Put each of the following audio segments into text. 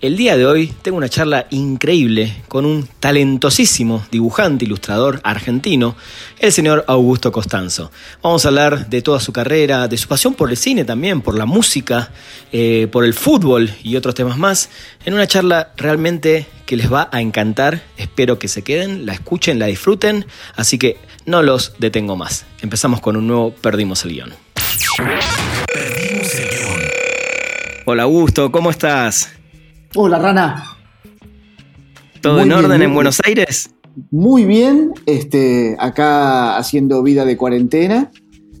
El día de hoy tengo una charla increíble con un talentosísimo dibujante, ilustrador argentino, el señor Augusto Costanzo. Vamos a hablar de toda su carrera, de su pasión por el cine también, por la música, eh, por el fútbol y otros temas más, en una charla realmente que les va a encantar. Espero que se queden, la escuchen, la disfruten, así que no los detengo más. Empezamos con un nuevo Perdimos el guion. Perdimos el guion. Hola Augusto, ¿cómo estás? Hola, Rana. ¿Todo Muy en bien, orden muy en. Buenos Aires? Muy bien, este, acá haciendo vida de cuarentena,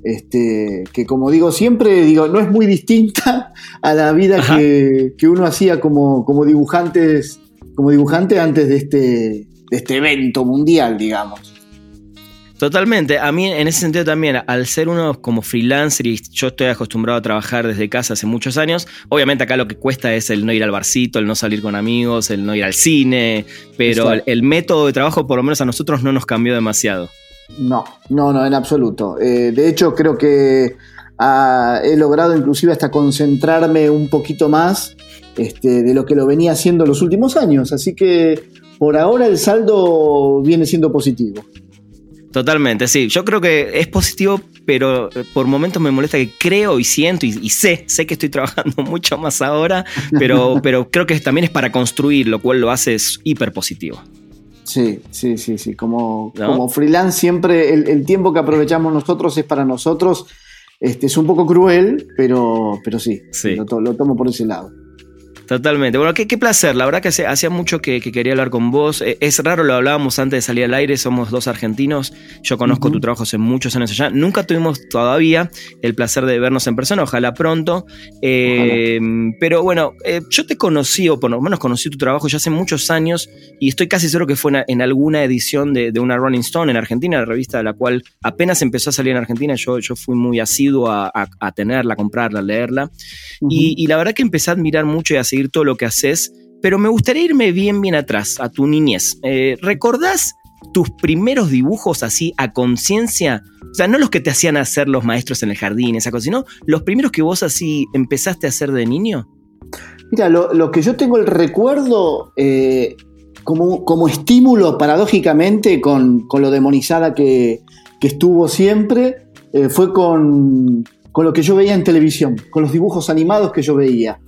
este, que como digo siempre, digo, no es muy distinta a la vida que, que uno hacía como, como dibujantes, como dibujante antes de este, de este evento mundial, digamos. Totalmente. A mí, en ese sentido también, al ser uno como freelancer y yo estoy acostumbrado a trabajar desde casa hace muchos años, obviamente acá lo que cuesta es el no ir al barcito, el no salir con amigos, el no ir al cine, pero el, método de trabajo, por lo menos a nosotros, no nos cambió demasiado. No, no, no, en absoluto. Eh, de hecho, creo que ah, he logrado inclusive hasta concentrarme un poquito más este, de lo que lo venía haciendo los últimos años. Así que por ahora el saldo viene siendo positivo. Totalmente, sí. Yo creo que es positivo, pero eh, por momentos me molesta que creo y siento y, y sé, sé que estoy trabajando mucho más ahora, pero, pero creo que también es para construir, lo cual lo hace es hiper positivo. Sí, sí, sí, sí. Como, ¿No? como freelance siempre el, el tiempo que aprovechamos nosotros es para nosotros. Este, es un poco cruel, pero, pero sí, Sí. Lo, to- lo tomo por ese lado. Totalmente. Bueno, qué, qué placer. La verdad que hace- hacía mucho que, que quería hablar con vos. Eh, Es raro, lo hablábamos antes de salir al aire. Somos dos argentinos. Yo conozco tu trabajo hace muchos años allá. Nunca tuvimos todavía el placer de vernos en persona. Ojalá pronto. Eh, Pero bueno, eh, yo te conocí, o por lo menos conocí tu trabajo ya hace muchos años. Y estoy casi seguro que fue en, en alguna edición de, de una Rolling Stone en Argentina, la revista de la cual apenas empezó a salir en Argentina. Yo, yo fui muy asiduo a, a- a tenerla, a comprarla, a leerla. Y, y la verdad que empecé a admirar mucho y a seguir todo lo que haces, pero me gustaría irme bien, bien atrás, a tu niñez. Eh, ¿Recordás tus primeros dibujos así a conciencia? O sea, no los que te hacían hacer los maestros en el jardín, esa cosa, sino los primeros que vos así empezaste a hacer de niño. Mira, lo, que yo tengo el recuerdo eh, como, como estímulo paradójicamente con, con lo demonizada que, que estuvo siempre, eh, fue con, con lo que yo veía en televisión, con los dibujos animados que yo veía.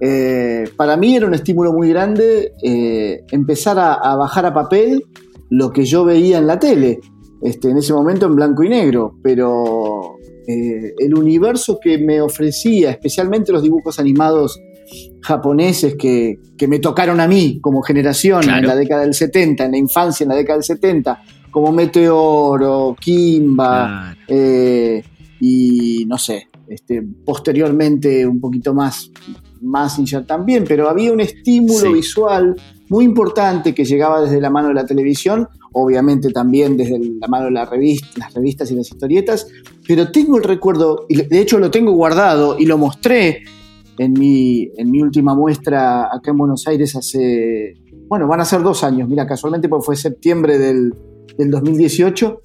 Eh, para mí era un estímulo muy grande eh, empezar a, a bajar a papel lo que yo veía en la tele, este, en ese momento en blanco y negro, pero eh, el universo que me ofrecía, especialmente los dibujos animados japoneses que, que me tocaron a mí como generación Claro. en la década del 70, en la infancia en la década del 70, como Meteoro, Kimba, y no sé, este, posteriormente un poquito más, más Mazinger también, pero había un estímulo Sí. visual muy importante que llegaba desde la mano de la televisión, obviamente también desde la mano de la revista, las revistas y las historietas, pero tengo el recuerdo, y de hecho lo tengo guardado y lo mostré en mi, en mi última muestra acá en Buenos Aires hace, bueno, van a ser dos años, mira, casualmente porque fue septiembre del, del 2018,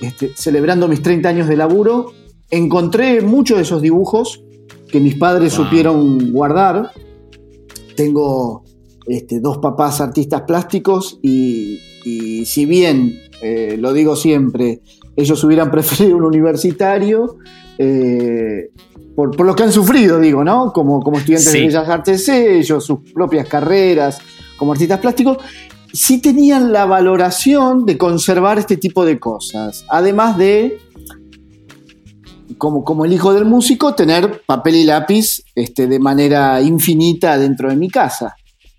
este, celebrando mis 30 años de laburo, encontré muchos de esos dibujos que mis padres Wow. supieron guardar. Tengo este, dos papás artistas plásticos y, y si bien, eh, lo digo siempre, ellos hubieran preferido un universitario, eh, por, por lo que han sufrido, digo, ¿no? Como, como estudiantes Sí. de Bellas Artes ellos, sus propias carreras como artistas plásticos, sí tenían la valoración de conservar este tipo de cosas, además de como, como el hijo del músico, tener papel y lápiz este, de manera infinita dentro de mi casa.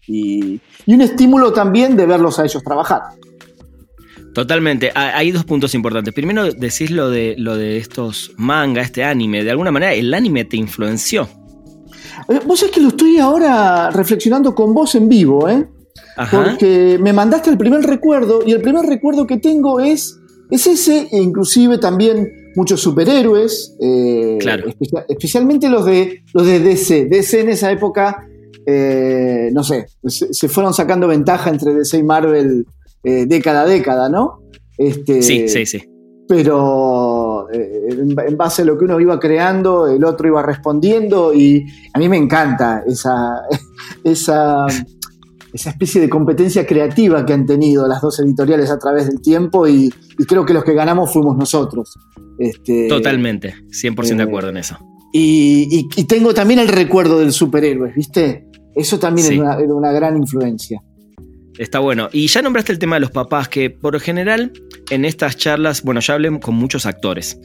Y, y un estímulo también de verlos a ellos trabajar. Totalmente. Ha- Hay dos puntos importantes. Primero, decís lo de, lo de estos manga, este anime. De alguna manera, el anime te influenció. Eh, Vos sabés que lo estoy ahora reflexionando con vos en vivo, ¿eh? porque me mandaste el primer recuerdo y el primer recuerdo que tengo es, es ese, e inclusive también muchos superhéroes, eh, especialmente los de, los de DC. DC en esa época, eh, no sé, se, fueron sacando ventaja entre DC y Marvel eh, década a década, ¿no? Este, sí, sí, sí. Pero en base a lo que uno iba creando, el otro iba respondiendo y a mí me encanta esa, esa esa especie de competencia creativa que han tenido las dos editoriales a través del tiempo y, creo que los que ganamos fuimos nosotros. Este, Totalmente, 100% de acuerdo en eso. Y, tengo también el recuerdo del superhéroe, ¿viste? Eso también era una gran influencia. Está bueno. Y ya nombraste el tema de los papás, que por lo general en estas charlas, bueno, ya hablé con muchos actores.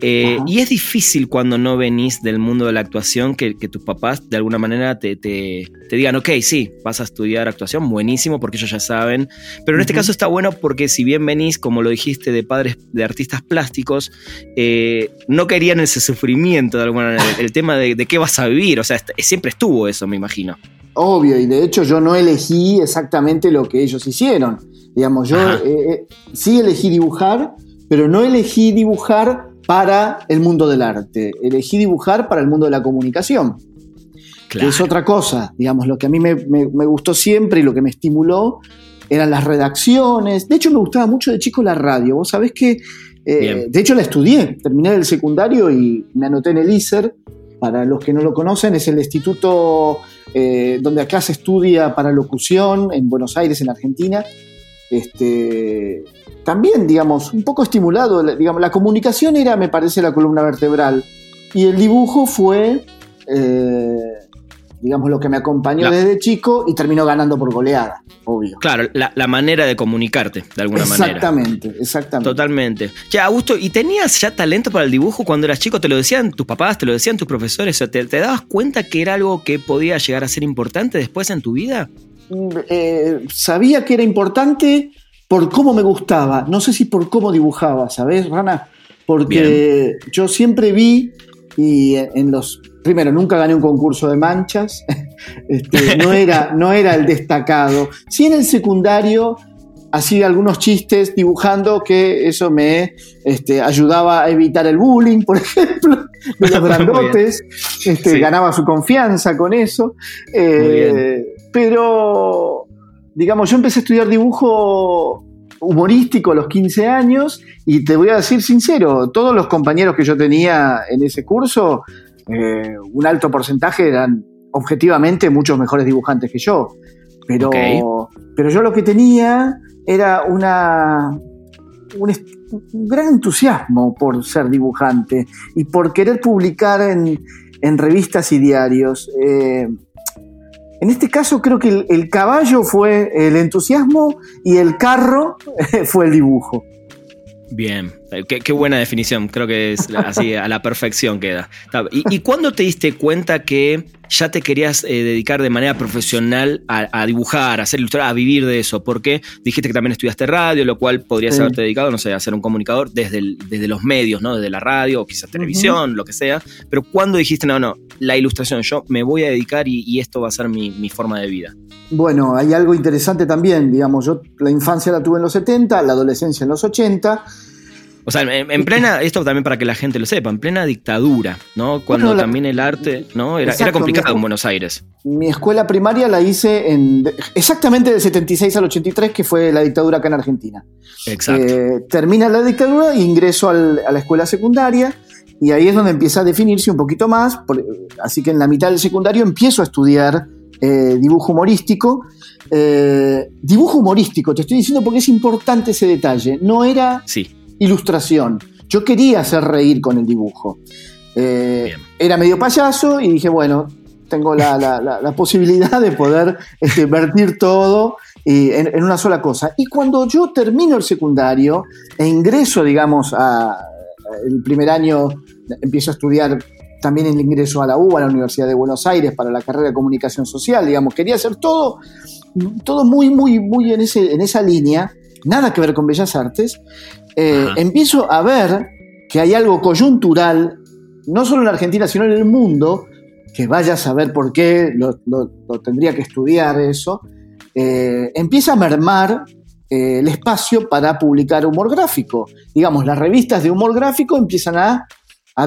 Eh, y es difícil cuando no venís del mundo de la actuación que, tus papás de alguna manera te, te, digan, ok, sí, vas a estudiar actuación, buenísimo, porque ellos ya saben. Pero en este caso está bueno porque si bien venís, como lo dijiste, de padres de artistas plásticos, eh, no querían ese sufrimiento de alguna manera, el, tema de, de, qué vas a vivir. O sea, siempre estuvo eso, me imagino. Obvio, y de hecho yo no elegí exactamente lo que ellos hicieron. Digamos, yo eh, eh, sí elegí dibujar, pero no elegí dibujar para el mundo del arte. Elegí dibujar para el mundo de la comunicación. Que es otra cosa. Digamos, lo que a mí me, gustó siempre y lo que me estimuló eran las redacciones. De hecho, me gustaba mucho de chico la radio. Vos sabés que, eh, de hecho, la estudié. Terminé el secundario y me anoté en el ISER. Para los que no lo conocen, es el instituto eh, donde acá se estudia para locución en Buenos Aires, en Argentina. Este, también, digamos, un poco estimulado, digamos, la comunicación era, me parece, la columna vertebral y el dibujo fue, eh, digamos, lo que me acompañó desde chico y terminó ganando por goleada, obvio. Claro, la, manera de comunicarte, de alguna manera. Exactamente, exactamente. Totalmente. Ya, Augusto, ¿y tenías ya talento para el dibujo cuando eras chico? ¿Te lo decían tus papás, te lo decían tus profesores? ¿te, dabas cuenta que era algo que podía llegar a ser importante después en tu vida? Mm, eh, sabía que era importante por cómo me gustaba, no sé si por cómo dibujaba, ¿sabes, Rana? Porque yo siempre vi y en los primero, nunca gané un concurso de manchas, este, no, era, no era el destacado. Sí en el secundario hacía algunos chistes dibujando que eso me este, ayudaba a evitar el bullying, por ejemplo, de los grandotes, este, ganaba su confianza con eso. Eh, pero, digamos, yo empecé a estudiar dibujo humorístico a los 15 años y te voy a decir sincero, todos los compañeros que yo tenía en ese curso eh, un alto porcentaje eran objetivamente muchos mejores dibujantes que yo. Pero, pero yo lo que tenía era una, un, gran entusiasmo por ser dibujante y por querer publicar en, revistas y diarios. Eh, en este caso creo que el, caballo fue el entusiasmo y el carro fue el dibujo. Bien, eh, qué, buena definición, creo que es así a la perfección queda. ¿Y, cuándo te diste cuenta que ya te querías eh, dedicar de manera profesional a, dibujar, a ser ilustrador, a vivir de eso? Porque dijiste que también estudiaste radio, lo cual podrías haberte dedicado, no sé, a ser un comunicador desde, desde los medios, ¿no? Desde la radio o quizás televisión, lo que sea. Pero ¿cuándo dijiste, no, no, la ilustración, yo me voy a dedicar y, esto va a ser mi, mi forma de vida? Bueno, hay algo interesante también, digamos, yo la infancia la tuve en los 70, la adolescencia en los 80. O sea, en, plena, esto también para que la gente lo sepa, en plena dictadura, ¿no? Cuando también el arte, ¿no? Era, era complicado en Buenos Aires. Mi escuela primaria la hice en exactamente del 76 al 83, que fue la dictadura acá en Argentina. Exacto. Eh, termina la dictadura, ingreso a la escuela secundaria y ahí es donde empieza a definirse un poquito más. así que en la mitad del secundario empiezo a estudiar eh, dibujo humorístico. Eh, dibujo humorístico, te estoy diciendo porque es importante ese detalle. No era ilustración. Yo quería hacer reír con el dibujo. Eh, era medio payaso y dije, bueno, tengo la, posibilidad de poder este, vertir todo en, en, una sola cosa. Y cuando yo termino el secundario e ingreso, digamos, a el primer año, empiezo a estudiar también el ingreso a la UBA, a la Universidad de Buenos Aires, para la carrera de comunicación social, digamos, quería hacer todo, todo muy, muy, muy en, ese, en esa línea, nada que ver con Bellas Artes, eh, empiezo a ver que hay algo coyuntural, no solo en Argentina, sino en el mundo, que vaya a saber por qué, lo, tendría que estudiar eso, eh, empieza a mermar eh, el espacio para publicar humor gráfico. Digamos, las revistas de humor gráfico empiezan a,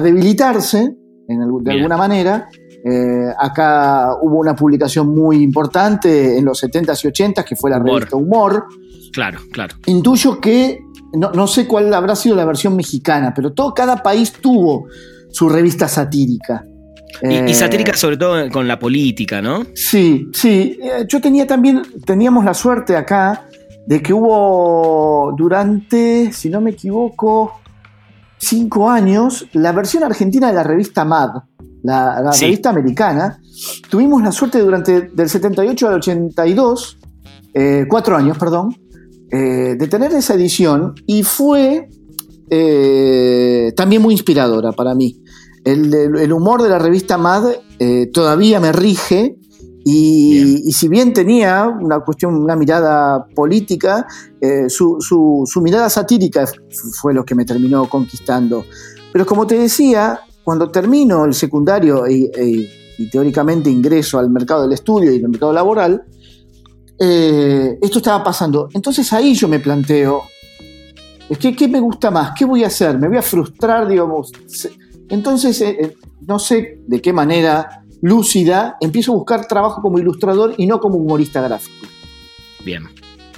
debilitarse de alguna manera. Eh, acá hubo una publicación muy importante en los 70s y 80s que fue la revista Humor. Claro, claro. Intuyo que, no, sé cuál habrá sido la versión mexicana, pero todo, cada país tuvo su revista satírica. Y, satírica sobre todo con la política, ¿no? Sí, sí. Yo tenía también, teníamos la suerte acá de que hubo durante, si no me equivoco, cinco años, la versión argentina de la revista Mad, la, revista americana. Tuvimos la suerte durante del 78 al 82, eh, cuatro años, perdón, eh, de tener esa edición y fue eh, también muy inspiradora para mí. El, el, humor de la revista Mad todavía me rige y, si bien tenía una cuestión, una mirada política, eh, su, mirada satírica fue lo que me terminó conquistando. Pero como te decía, cuando termino el secundario y, teóricamente ingreso al mercado del estudio y al mercado laboral, eh, esto estaba pasando. Entonces ahí yo me planteo, ¿qué, ¿qué me gusta más? ¿Qué voy a hacer? ¿Me voy a frustrar, digamos? Entonces, eh, no sé de qué manera lúcida, empiezo a buscar trabajo como ilustrador y no como humorista gráfico. Bien.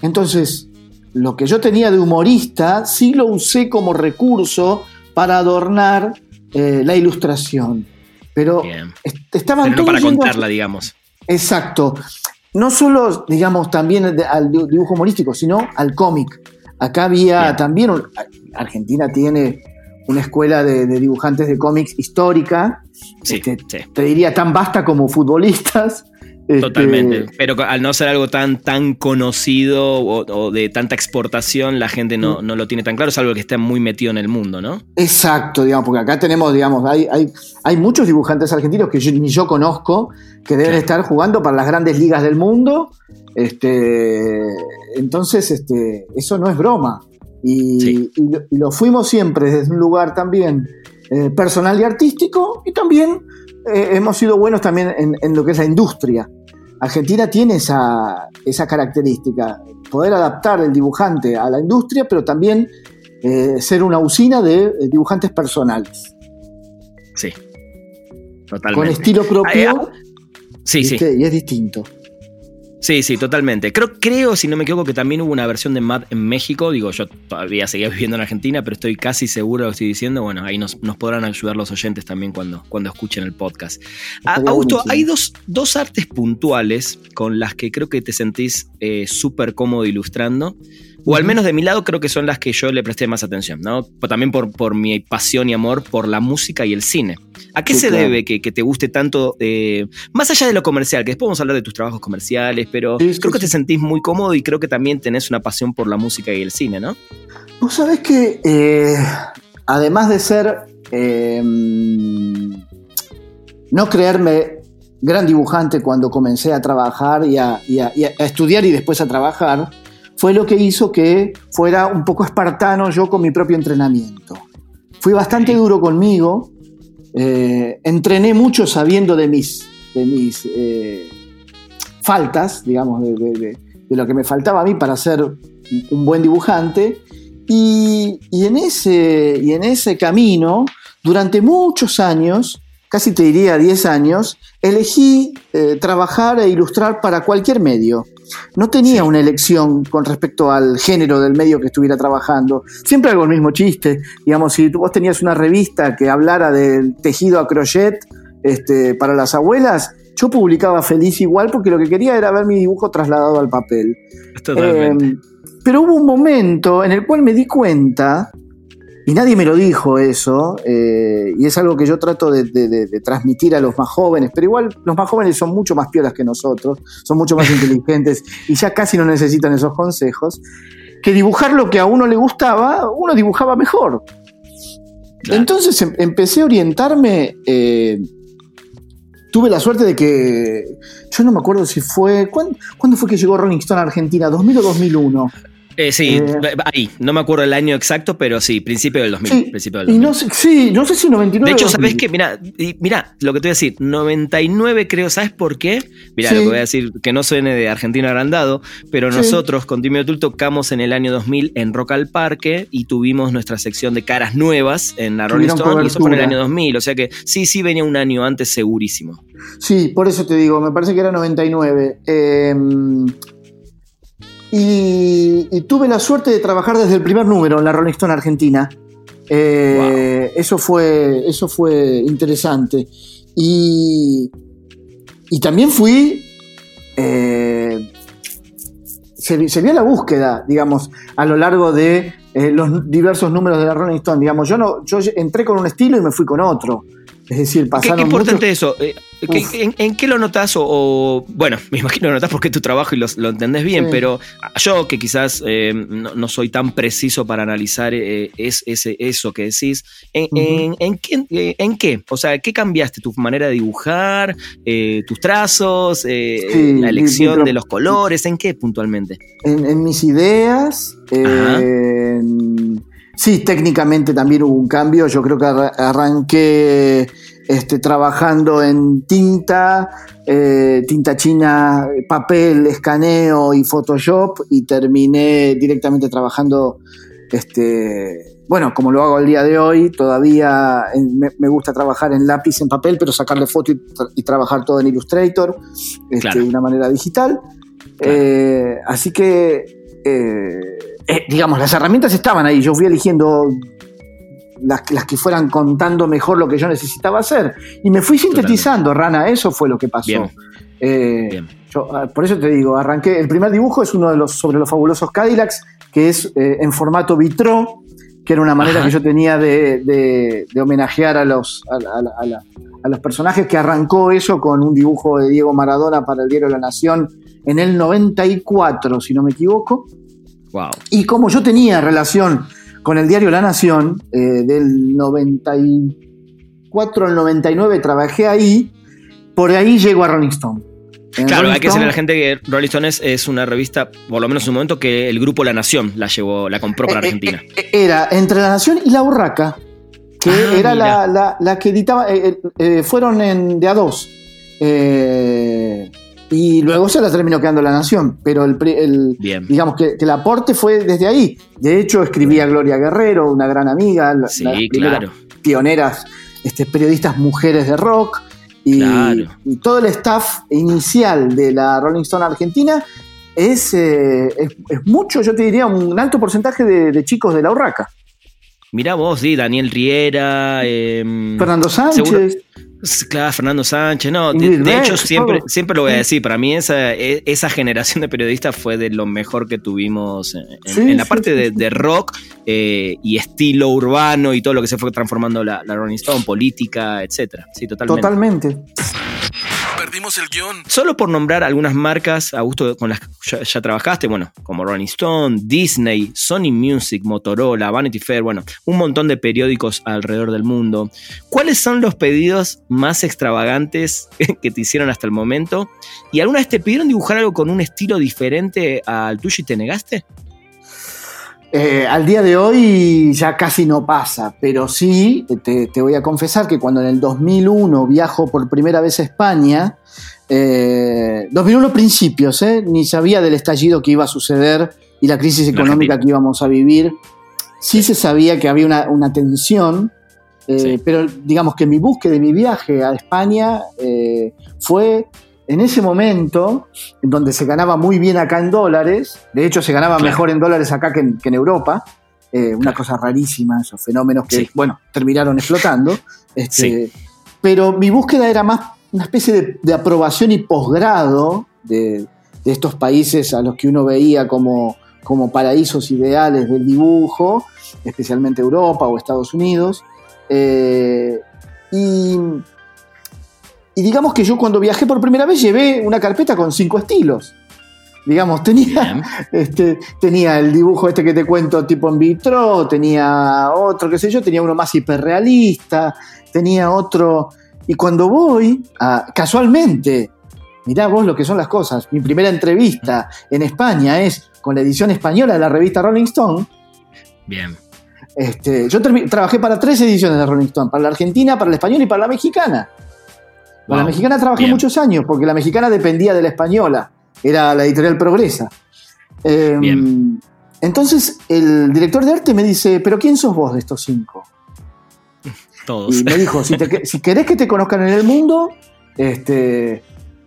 Entonces, lo que yo tenía de humorista, sí lo usé como recurso para adornar eh, la ilustración. Pero estaban Pero no para contarla, digamos. Exacto. No solo, digamos, también al dibujo humorístico, sino al cómic. Acá había también, Argentina tiene una escuela de, dibujantes de cómics histórica. Este, te diría tan vasta como futbolistas. Este, Totalmente. Pero al no ser algo tan, tan conocido o, de tanta exportación, la gente no, no, lo tiene tan claro. Es algo que está muy metido en el mundo, ¿no? Exacto, digamos, porque acá tenemos, digamos, hay, hay, hay muchos dibujantes argentinos que ni yo conozco que deben estar jugando para las grandes ligas del mundo. Este, entonces, este, eso no es broma. Y, lo, fuimos siempre desde un lugar también eh, personal y artístico y también eh, hemos sido buenos también en, lo que es la industria. Argentina tiene esa, esa característica, poder adaptar el dibujante a la industria, pero también eh, ser una usina de dibujantes personales. Sí, totalmente. Con estilo propio. Ah, sí, sí. Y es distinto. Sí, sí, totalmente. Creo, creo, si no me equivoco, que también hubo una versión de Mad en México. Digo, yo todavía seguía viviendo en Argentina, pero estoy casi seguro de lo que estoy diciendo. Bueno, ahí nos, podrán ayudar los oyentes también cuando, cuando escuchen el podcast. Augusto, hay dos, dos, artes puntuales con las que creo que te sentís eh, súper cómodo ilustrando. O al menos de mi lado creo que son las que yo le presté más atención, ¿no? También por, por mi pasión y amor por la música y el cine. ¿A qué se debe que, te guste tanto, eh, más allá de lo comercial, que después vamos a hablar de tus trabajos comerciales, pero creo que te sentís muy cómodo y creo que también tenés una pasión por la música y el cine, ¿no? Vos sabés que, eh, además de ser, eh, no creerme gran dibujante cuando comencé a trabajar y a estudiar y después a trabajar, fue lo que hizo que fuera un poco espartano yo con mi propio entrenamiento. Fui bastante duro conmigo, eh, entrené mucho sabiendo de mis, de mis eh, faltas, digamos, de, lo que me faltaba a mí para ser un buen dibujante. Y, en ese, y en ese camino, durante muchos años, casi te diría 10 años, elegí eh, trabajar e ilustrar para cualquier medio. No tenía una elección con respecto al género del medio que estuviera trabajando. Siempre hago el mismo chiste. Digamos, si vos tenías una revista que hablara del tejido a crochet este, para las abuelas, yo publicaba feliz igual porque lo que quería era ver mi dibujo trasladado al papel. Totalmente. Em, pero hubo un momento en el cual me di cuenta y nadie me lo dijo eso, eh, y es algo que yo trato de, transmitir a los más jóvenes, pero igual los más jóvenes son mucho más piolas que nosotros, son mucho más inteligentes y ya casi no necesitan esos consejos, que dibujar lo que a uno le gustaba, uno dibujaba mejor. Entonces em, empecé a orientarme, eh, tuve la suerte de que, yo no me acuerdo si fue, ¿cuándo, fue que llegó Rolling Stone a Argentina? ¿2000 o 2001? Eh, sí, Eh, ahí, no me acuerdo el año exacto, pero sí, principio del 2000. Sí, principio del y 2000. no sé, sí, no sé si 99 De hecho, ¿sabes 2000. qué? Mira, y mira, lo que te voy a decir, 99 creo, ¿sabes por qué? Mira, Sí. lo que voy a decir, que no suene de argentino agrandado, pero Sí. nosotros con Timio Tul tocamos en el año 2000 en Rock al Parque y tuvimos nuestra sección de caras nuevas en la Rolling Stone y eso fue en el año 2000, o sea que sí, sí venía un año antes segurísimo. Sí, por eso te digo, me parece que era 99. Eh, y, y tuve la suerte de trabajar desde el primer número en la Rolling Stone Argentina. Eh, eso, fue, eso fue interesante. Y, y también fui. eh, se vio la búsqueda, digamos, a lo largo de eh, los diversos números de la Rolling Stone. Digamos, yo no, yo entré con un estilo y me fui con otro. Es decir, ¿Qué, pasaron qué importante muchos- eso? Eh, ¿qué- Uf. en, en qué lo notas? O, o- bueno, me imagino que lo notas porque es tu trabajo y los- lo entendés bien, Sí. pero yo que quizás eh, no, no soy tan preciso para analizar eh, es, ese, eso que decís, ¿en, qué, en qué? O sea, ¿qué cambiaste? ¿Tu manera de dibujar? Eh, ¿Tus trazos? Sí, ¿La elección de los colores? ¿En qué puntualmente? en, mis ideas. En- sí, técnicamente también hubo un cambio. Yo creo que arra- arranqué este, trabajando en tinta, eh, tinta china, papel, escaneo y Photoshop y terminé directamente trabajando, este, bueno, como lo hago el día de hoy, todavía en- me, me gusta trabajar en lápiz, en papel, pero sacarle foto y, tra- y trabajar todo en Illustrator, este, Claro. de una manera digital. Claro. Eh, así que, eh, eh, digamos, las herramientas estaban ahí. Yo fui eligiendo las, las que fueran contando mejor lo que yo necesitaba hacer. Y me fui sintetizando, Rana, eso fue lo que pasó. Bien. Eh, Bien. yo, ah, por eso te digo, arranqué. El primer dibujo es uno de los sobre los fabulosos Cadillacs, que es eh, en formato vitró, que era una manera Ajá. que yo tenía de, de- de homenajear a los, a, a la- a la- a los personajes, que arrancó eso con un dibujo de Diego Maradona para el diario La Nación en el 94, si no me equivoco. Wow. Y como yo tenía relación con el diario La Nación, eh, del 94 al 99 trabajé ahí, por ahí llego a Rolling Stone. En Claro, Rolling hay que decirle a la gente que Rolling Stone es, es una revista, por lo menos en un momento, que el grupo La Nación la llevó, la compró para eh, Argentina. eh, eh, Era entre La Nación y La Urraca, que Ah, era la, la- la que editaba, eh, eh, eh, fueron en, de a dos. Eh, y luego se la terminó quedando La Nación, pero el, pri- el- Bien. digamos que, que el aporte fue desde ahí. De hecho, escribía Gloria Guerrero, una gran amiga, Sí, claro. pioneras este, periodistas mujeres de rock. Y, Claro. y todo el staff inicial de la Rolling Stone Argentina es, eh, es, es mucho, yo te diría, un alto porcentaje de, de chicos de la Urraca. Mirá vos, sí, Daniel Riera. em, Fernando Sánchez. seguro- Claro, Fernando Sánchez, no, de, hecho siempre, siempre lo voy a decir, para mí esa, e- esa generación de periodistas fue de lo mejor que tuvimos en, en- Sí, en la sí, parte sí, de, sí. de rock eh, y estilo urbano y todo lo que se fue transformando la, la Rolling Stone, política, etcétera. Sí, totalmente. Totalmente. El guion. Solo por nombrar algunas marcas, Augusto, con las que ya, ya trabajaste, bueno, como Rolling Stone, Disney, Sony Music, Motorola, Vanity Fair, bueno, un montón de periódicos alrededor del mundo. ¿Cuáles son los pedidos más extravagantes que te hicieron hasta el momento? ¿Y alguna vez te pidieron dibujar algo con un estilo diferente al tuyo y te negaste? Eh, al día de hoy ya casi no pasa, pero sí, te, te voy a confesar que cuando en el 2001 viajo por primera vez a España, eh, 2001 principios, eh, ni sabía del estallido que iba a suceder y la crisis económica que íbamos a vivir. Sí se sabía que había una, una tensión, eh, Sí. pero digamos que mi búsqueda de mi viaje a España fue en ese momento, en donde se ganaba muy bien acá en dólares, de hecho se ganaba Claro. mejor en dólares acá que en, que en Europa, eh, una cosa rarísima, esos fenómenos que, Sí. bueno, terminaron explotando. Este, Sí. Pero mi búsqueda era más una especie de, de aprobación y posgrado de, de estos países a los que uno veía como, como paraísos ideales del dibujo, especialmente Europa o Estados Unidos. Eh, y, y digamos que yo cuando viajé por primera vez llevé una carpeta con cinco estilos. Digamos, tenía, este, tenía el dibujo este que te cuento tipo en vitro, tenía otro, qué sé yo, tenía uno más hiperrealista, tenía otro... Y cuando voy, a- casualmente, mirá vos lo que son las cosas, mi primera entrevista en España es con la edición española de la revista Rolling Stone. Bien. Este, yo trabajé para tres ediciones de Rolling Stone, para la argentina, para la española y para la mexicana. La mexicana trabajé muchos años, porque la mexicana dependía de la española, era la editorial Progresa. Em, bien. Entonces el director de arte me dice, pero ¿quién sos vos de estos cinco? Todos. Y me dijo, si, si querés que te conozcan en el mundo, este,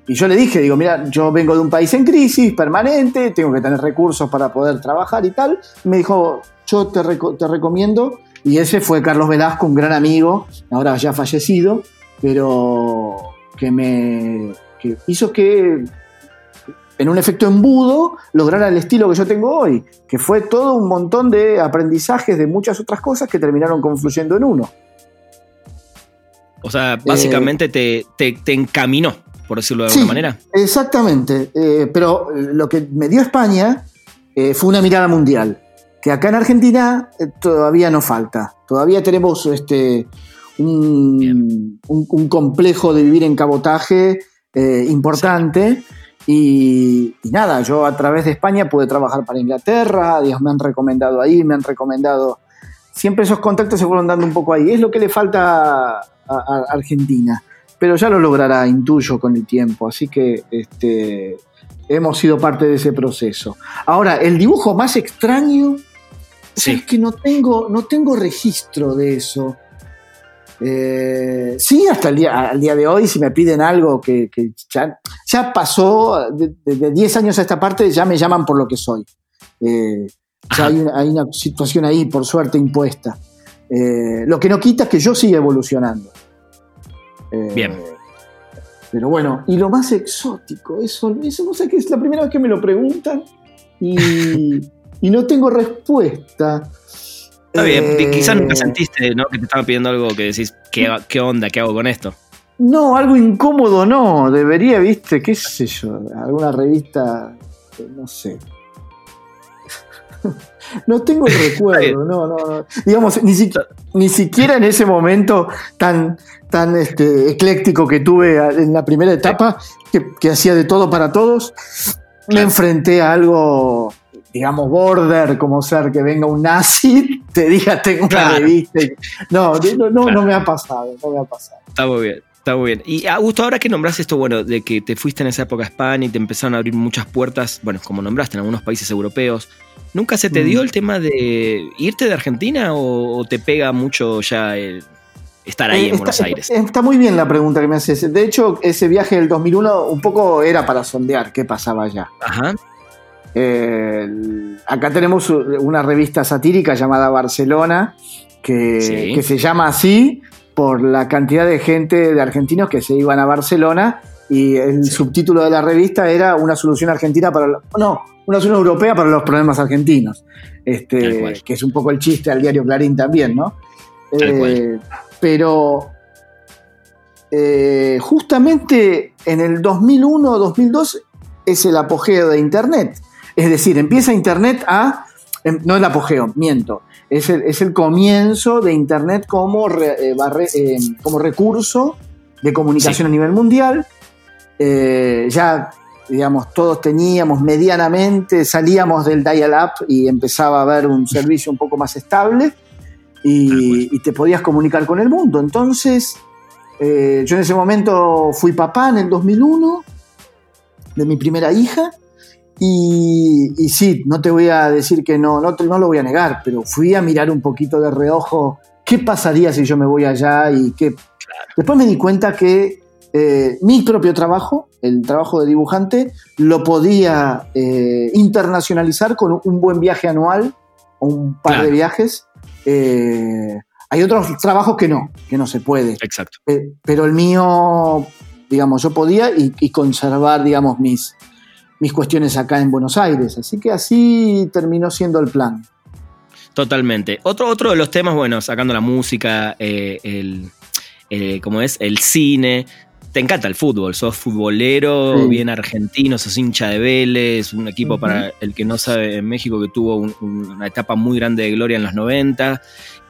y yo le dije, digo, mira, yo vengo de un país en crisis permanente, tengo que tener recursos para poder trabajar y tal. me dijo, yo te, te recomiendo, y ese fue Carlos Velasco, un gran amigo, ahora ya fallecido, pero que me que hizo que en un efecto embudo lograra el estilo que yo tengo hoy, que fue todo un montón de aprendizajes de muchas otras cosas que terminaron confluyendo en uno. O sea, básicamente te, te, encaminó, por decirlo de alguna manera. Exactamente. Eh, pero lo que me dio España eh, fue una mirada mundial, que acá en Argentina eh, todavía no falta. Todavía tenemos este, un, complejo de vivir en cabotaje importante. Y, nada, yo a través de España pude trabajar para Inglaterra, Dios me han recomendado ahí, me han recomendado. Siempre esos contactos se fueron dando un poco ahí. Es lo que le falta a, Argentina. Pero ya lo logrará, intuyo, con el tiempo. Así que este, hemos sido parte de ese proceso. Ahora, el dibujo más extraño es que no tengo, no tengo registro de eso. Eh, sí, hasta el día, al día de hoy, si me piden algo que, ya, pasó, de 10 años a esta parte, ya me llaman por lo que soy. Eh, ya hay hay una, situación ahí, por suerte, impuesta. Eh, lo que no quita es que yo siga evolucionando. Bien. Pero bueno, y lo más exótico, eso, eso no sé que es la primera vez que me lo preguntan y, no tengo respuesta. Está bien, eh, quizás nunca sentiste ¿no? que te estaban pidiendo algo que decís, ¿qué, ¿qué onda? ¿Qué hago con esto? No, algo incómodo no. Debería, viste, qué sé yo, alguna revista, no sé. No tengo el recuerdo, no, no, no. Digamos, ni, ni siquiera en ese momento tan, tan este, ecléctico que tuve en la primera etapa, que, hacía de todo para todos, me enfrenté a algo, digamos, border, como ser que venga un nazi, te diga tengo una revista. No, no, no, no me ha pasado, no me ha pasado. Está muy bien. Está muy bien. Y Augusto, ahora que nombraste esto, bueno, de que te fuiste en esa época a España y te empezaron a abrir muchas puertas, bueno, como nombraste en algunos países europeos, ¿nunca se te mm. dio el tema de irte de Argentina o, te pega mucho ya estar ahí en eh, Buenos Aires? Está muy bien la pregunta que me haces. De hecho, ese viaje del 2001 un poco era para sondear qué pasaba allá. Ajá. Acá tenemos una revista satírica llamada Barcelona, que, que se llama así por la cantidad de gente de argentinos que se iban a Barcelona y el subtítulo de la revista era una solución argentina para no una solución europea para los problemas argentinos. Este que es un poco el chiste al diario Clarín también no eh, pero eh, justamente en el 2001 2002 es el apogeo de internet es decir empieza internet a em, no el apogeo miento es el, comienzo de Internet como, eh, eh, como recurso de comunicación a nivel mundial. Eh, ya, digamos, todos teníamos medianamente, salíamos del dial-up y empezaba a haber un servicio un poco más estable y, te podías comunicar con el mundo. Entonces, yo en ese momento fui papá en el 2001 de mi primera hija y, sí, no te voy a decir que no, no, no lo voy a negar, pero fui a mirar un poquito de reojo qué pasaría si yo me voy allá y qué... Después me di cuenta que eh, mi propio trabajo, el trabajo de dibujante, lo podía eh, internacionalizar con un buen viaje anual o un par de viajes. Eh, hay otros trabajos que no, que no se puede. Exacto. pero el mío, digamos, yo podía y conservar, digamos, mis, mis cuestiones acá en Buenos Aires. Así que así terminó siendo el plan. Totalmente. Otro, otro de los temas, bueno, sacando la música, eh, el, eh, es, el cine. Te encanta el fútbol, sos futbolero, bien argentino, sos hincha de Vélez, un equipo para el que no sabe en México que tuvo una etapa muy grande de gloria en los 90.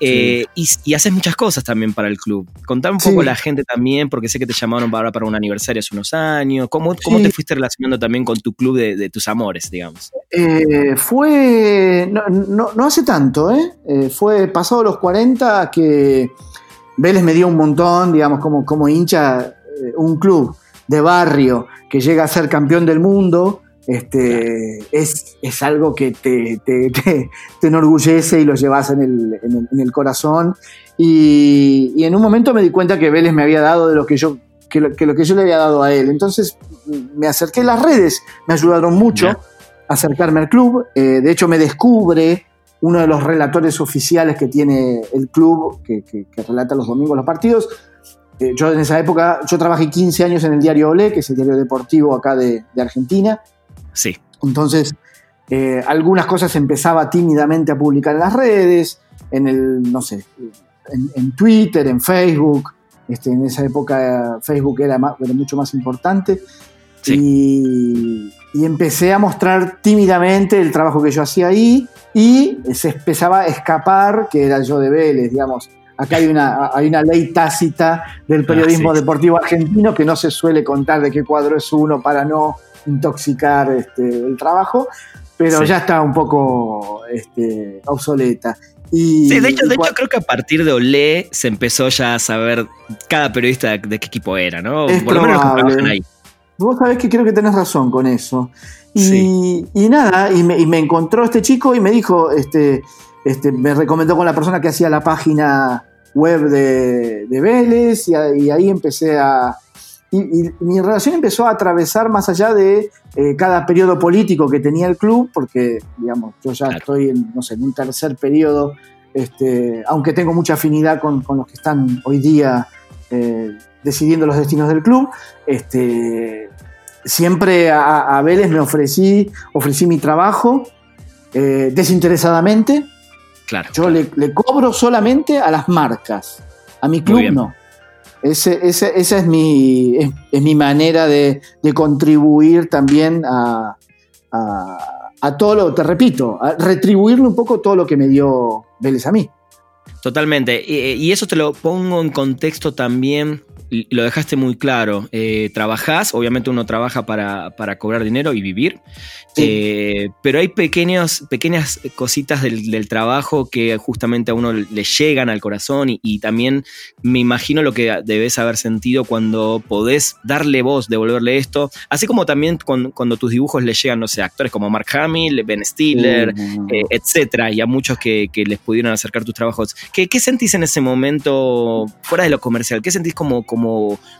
Eh, y, haces muchas cosas también para el club. Contame un poco la gente también, porque sé que te llamaron para, para un aniversario hace unos años. ¿Cómo, cómo te fuiste relacionando también con tu club de, tus amores, digamos? Eh, fue. No, no, hace tanto, ¿eh? ¿eh? Fue pasado los 40 que Vélez me dio un montón, digamos, como, como hincha un club de barrio que llega a ser campeón del mundo, este, es, es, algo que te, te, enorgullece y lo llevas en el, en el, corazón. Y, en un momento me di cuenta que Vélez me había dado de lo que yo, que lo, que, yo le había dado a él. Entonces me acerqué, las redes me ayudaron mucho a acercarme al club. Eh, de hecho, me descubre uno de los relatores oficiales que tiene el club, que, que relata los domingos los partidos, eh, yo en esa época, yo trabajé 15 años en el diario Olé, que es el diario deportivo acá de, Argentina. Sí. Entonces, eh, algunas cosas empezaba tímidamente a publicar en las redes, en el, no sé, en, Twitter, en Facebook. Este, en esa época Facebook era, mucho más importante. Y, y, empecé a mostrar tímidamente el trabajo que yo hacía ahí y se empezaba a escapar que era yo de Vélez, digamos. Acá hay una, hay una ley tácita del periodismo deportivo argentino que no se suele contar de qué cuadro es uno para no intoxicar este, el trabajo, pero ya está un poco este, obsoleta. Y, sí, de hecho, de hecho creo que a partir de Olé se empezó ya a saber cada periodista de, qué equipo era, ¿no? Por lo menos ahí. Vos sabés que creo que tenés razón con eso. Y, y nada, y me, y me, encontró este chico y me dijo, este, este, me recomendó con la persona que hacía la página web de, Vélez y, ahí empecé a... Y, mi relación empezó a atravesar más allá de eh, cada periodo político que tenía el club, porque, digamos, yo ya estoy en, no sé, en un tercer periodo, este, aunque tengo mucha afinidad con, los que están hoy día eh, decidiendo los destinos del club, este, siempre a, Vélez me ofrecí, ofrecí mi trabajo eh, desinteresadamente, yo Le, cobro solamente a las marcas, a mi club no. esa es mi, es, mi manera de, contribuir también a, a, todo lo, te repito, a retribuirle un poco todo lo que me dio Vélez a mí. Totalmente. y, eso te lo pongo en contexto también lo dejaste muy claro. Eh, trabajás, obviamente uno trabaja para, cobrar dinero y vivir, eh, pero hay pequeños, pequeñas cositas del, trabajo que justamente a uno le llegan al corazón y, también me imagino lo que debes haber sentido cuando podés darle voz, devolverle esto, así como también cuando, tus dibujos le llegan, no sé, actores como Mark Hamill, Ben Stiller, eh, etcétera, y a muchos que, les pudieron acercar tus trabajos. ¿Qué, ¿Qué, sentís en ese momento, fuera de lo comercial? ¿Qué sentís como, como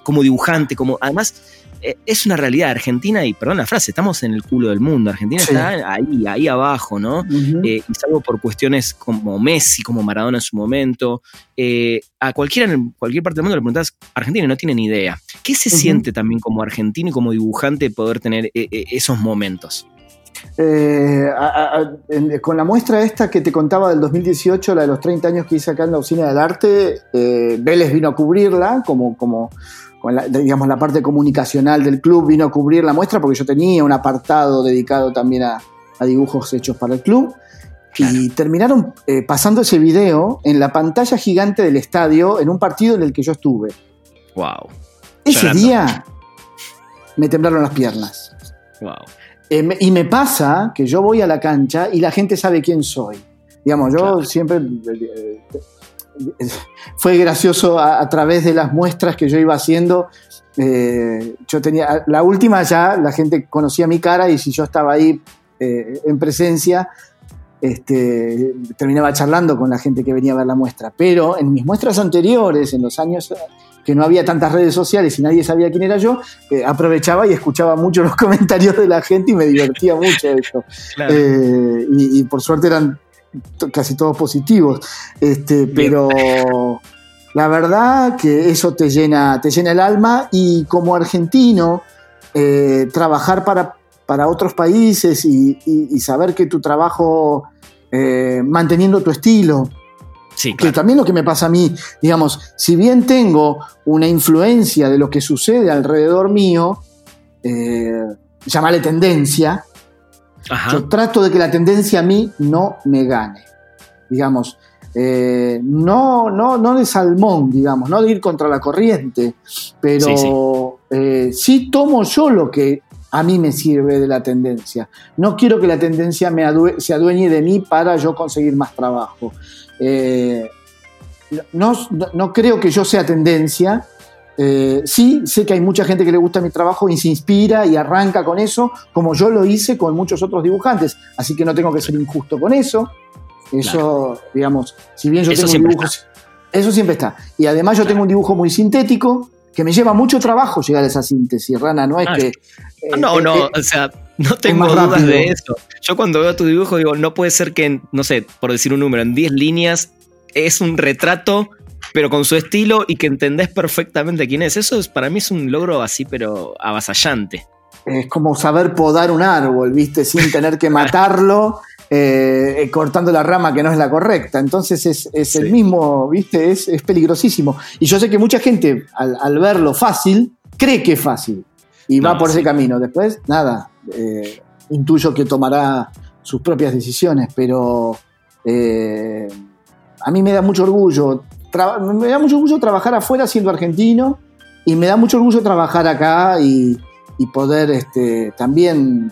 como, dibujante, como además eh, es una realidad Argentina y perdón la frase, estamos en el culo del mundo, Argentina está ahí, ahí abajo, ¿no? Eh, y salvo por cuestiones como Messi, como Maradona en su momento, eh, a cualquiera en cualquier parte del mundo le preguntas, Argentina no tiene ni idea. ¿Qué se siente también como argentino y como dibujante poder tener esos momentos? Con la muestra esta que te contaba del 2018, la de los 30 años que hice acá en la Usina del Arte, Vélez vino a cubrirla como, como la, digamos, la parte comunicacional del club, vino a cubrir la muestra porque yo tenía un apartado dedicado también a, dibujos hechos para el club. Y terminaron eh, pasando ese video en la pantalla gigante del estadio en un partido en el que yo estuve. Wow. Ese día me temblaron las piernas. Wow. Eh, y me pasa que yo voy a la cancha y la gente sabe quién soy. Digamos, yo siempre... Eh, eh, fue gracioso a, través de las muestras que yo iba haciendo. yo tenía... La última ya la gente conocía mi cara y si yo estaba ahí en presencia, este, terminaba charlando con la gente que venía a ver la muestra. Pero en mis muestras anteriores, en los años que no había tantas redes sociales y nadie sabía quién era yo, eh, aprovechaba y escuchaba mucho los comentarios de la gente y me divertía mucho eso. Eh, y, por suerte eran casi todos positivos. Este, pero la verdad que eso te llena, te llena el alma y como argentino, eh, trabajar para, para, otros países y, y, saber que tu trabajo, manteniendo tu estilo, Sí, Que también lo que me pasa a mí, digamos, si bien tengo una influencia de lo que sucede alrededor mío, eh, llamarle tendencia, Ajá. yo trato de que la tendencia a mí no me gane. Digamos, eh, no, no, no de salmón, digamos, no de ir contra la corriente, pero Sí, eh, sí tomo yo lo que a mí me sirve de la tendencia. No quiero que la tendencia me adue- se adueñe de mí para yo conseguir más trabajo. Eh, no, no- creo que yo sea tendencia. Eh, sí, sé que hay mucha gente que le gusta mi trabajo y se inspira y arranca con eso, como yo lo hice con muchos otros dibujantes. Así que no tengo que ser injusto con eso. Eso, digamos, si bien yo Eso tengo un siempre dibujo. Eso siempre está. Y además yo tengo un dibujo muy sintético, que me lleva mucho trabajo llegar a esa síntesis, Rana. No es Ah, que. Ah, No, eh, no, eh, o sea, no tengo dudas rápido. de eso. Yo cuando veo tu dibujo digo, no puede ser que, en, no sé, por decir un número, en 10 líneas es un retrato, pero con su estilo y que entendés perfectamente quién es. Eso es, para mí es un logro así, pero avasallante. es como saber podar un árbol, ¿viste? Sin tener que matarlo, eh, eh, cortando la rama que no es la correcta. Entonces es, es el mismo, ¿viste? Es, es peligrosísimo. Y yo sé que mucha gente, al, al verlo fácil, cree que es fácil. Y va por sí. ese camino. Después, nada, eh, intuyo que tomará sus propias decisiones, pero eh, a mí me da mucho orgullo. Me da mucho orgullo trabajar afuera siendo argentino y me da mucho orgullo trabajar acá y, y poder este, también